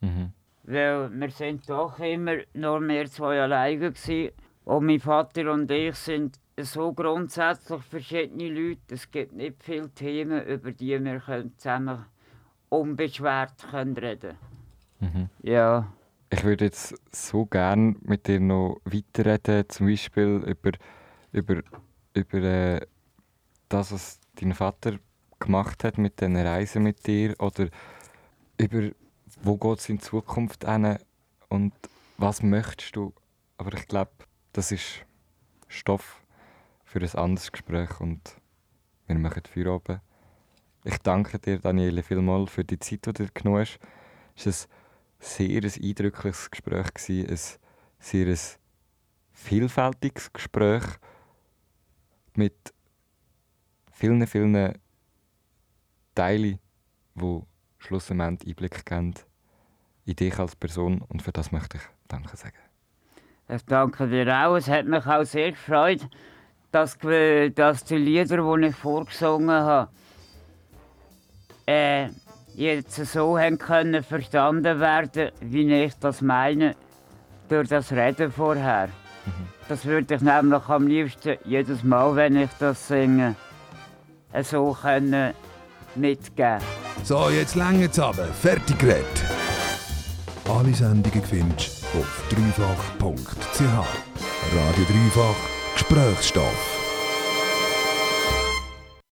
Speaker 2: Mhm. Weil wir sind doch immer nur mehr zwei alleine gewesen. Und mein Vater und ich sind so grundsätzlich verschiedene Leute. Es gibt nicht viele Themen, über die wir zusammen unbeschwert können reden mhm. Ja.
Speaker 4: Ich würde jetzt so gerne mit dir noch weiterreden, zum Beispiel über, über, über äh, das, was dein Vater gemacht hat mit diesen Reisen mit dir oder über wo geht es in Zukunft hin und was möchtest du. Aber ich glaube, das ist Stoff für ein anderes Gespräch und wir machen Feierabend. Ich danke dir, Daniele, vielmals für die Zeit, die du dir genommen hast. Es war ein sehr ein eindrückliches Gespräch, ein sehr vielfältiges Gespräch mit vielen, vielen Teile, die schlussendlich Einblick geben in dich als Person und für das möchte ich Danke sagen.
Speaker 2: Ich danke dir auch. Es hat mich auch sehr gefreut, dass, dass die Lieder, die ich vorgesungen habe, äh, jetzt so haben können verstanden werden, wie ich das meine, durch das Reden vorher. Das würde ich nämlich am liebsten jedes Mal, wenn ich das singe, so können mitgeben.
Speaker 3: So, jetzt länger aber. Fertig geredet. Alle Sendungen findest du auf dreifach.ch. Radio Dreifach Gesprächsstoff.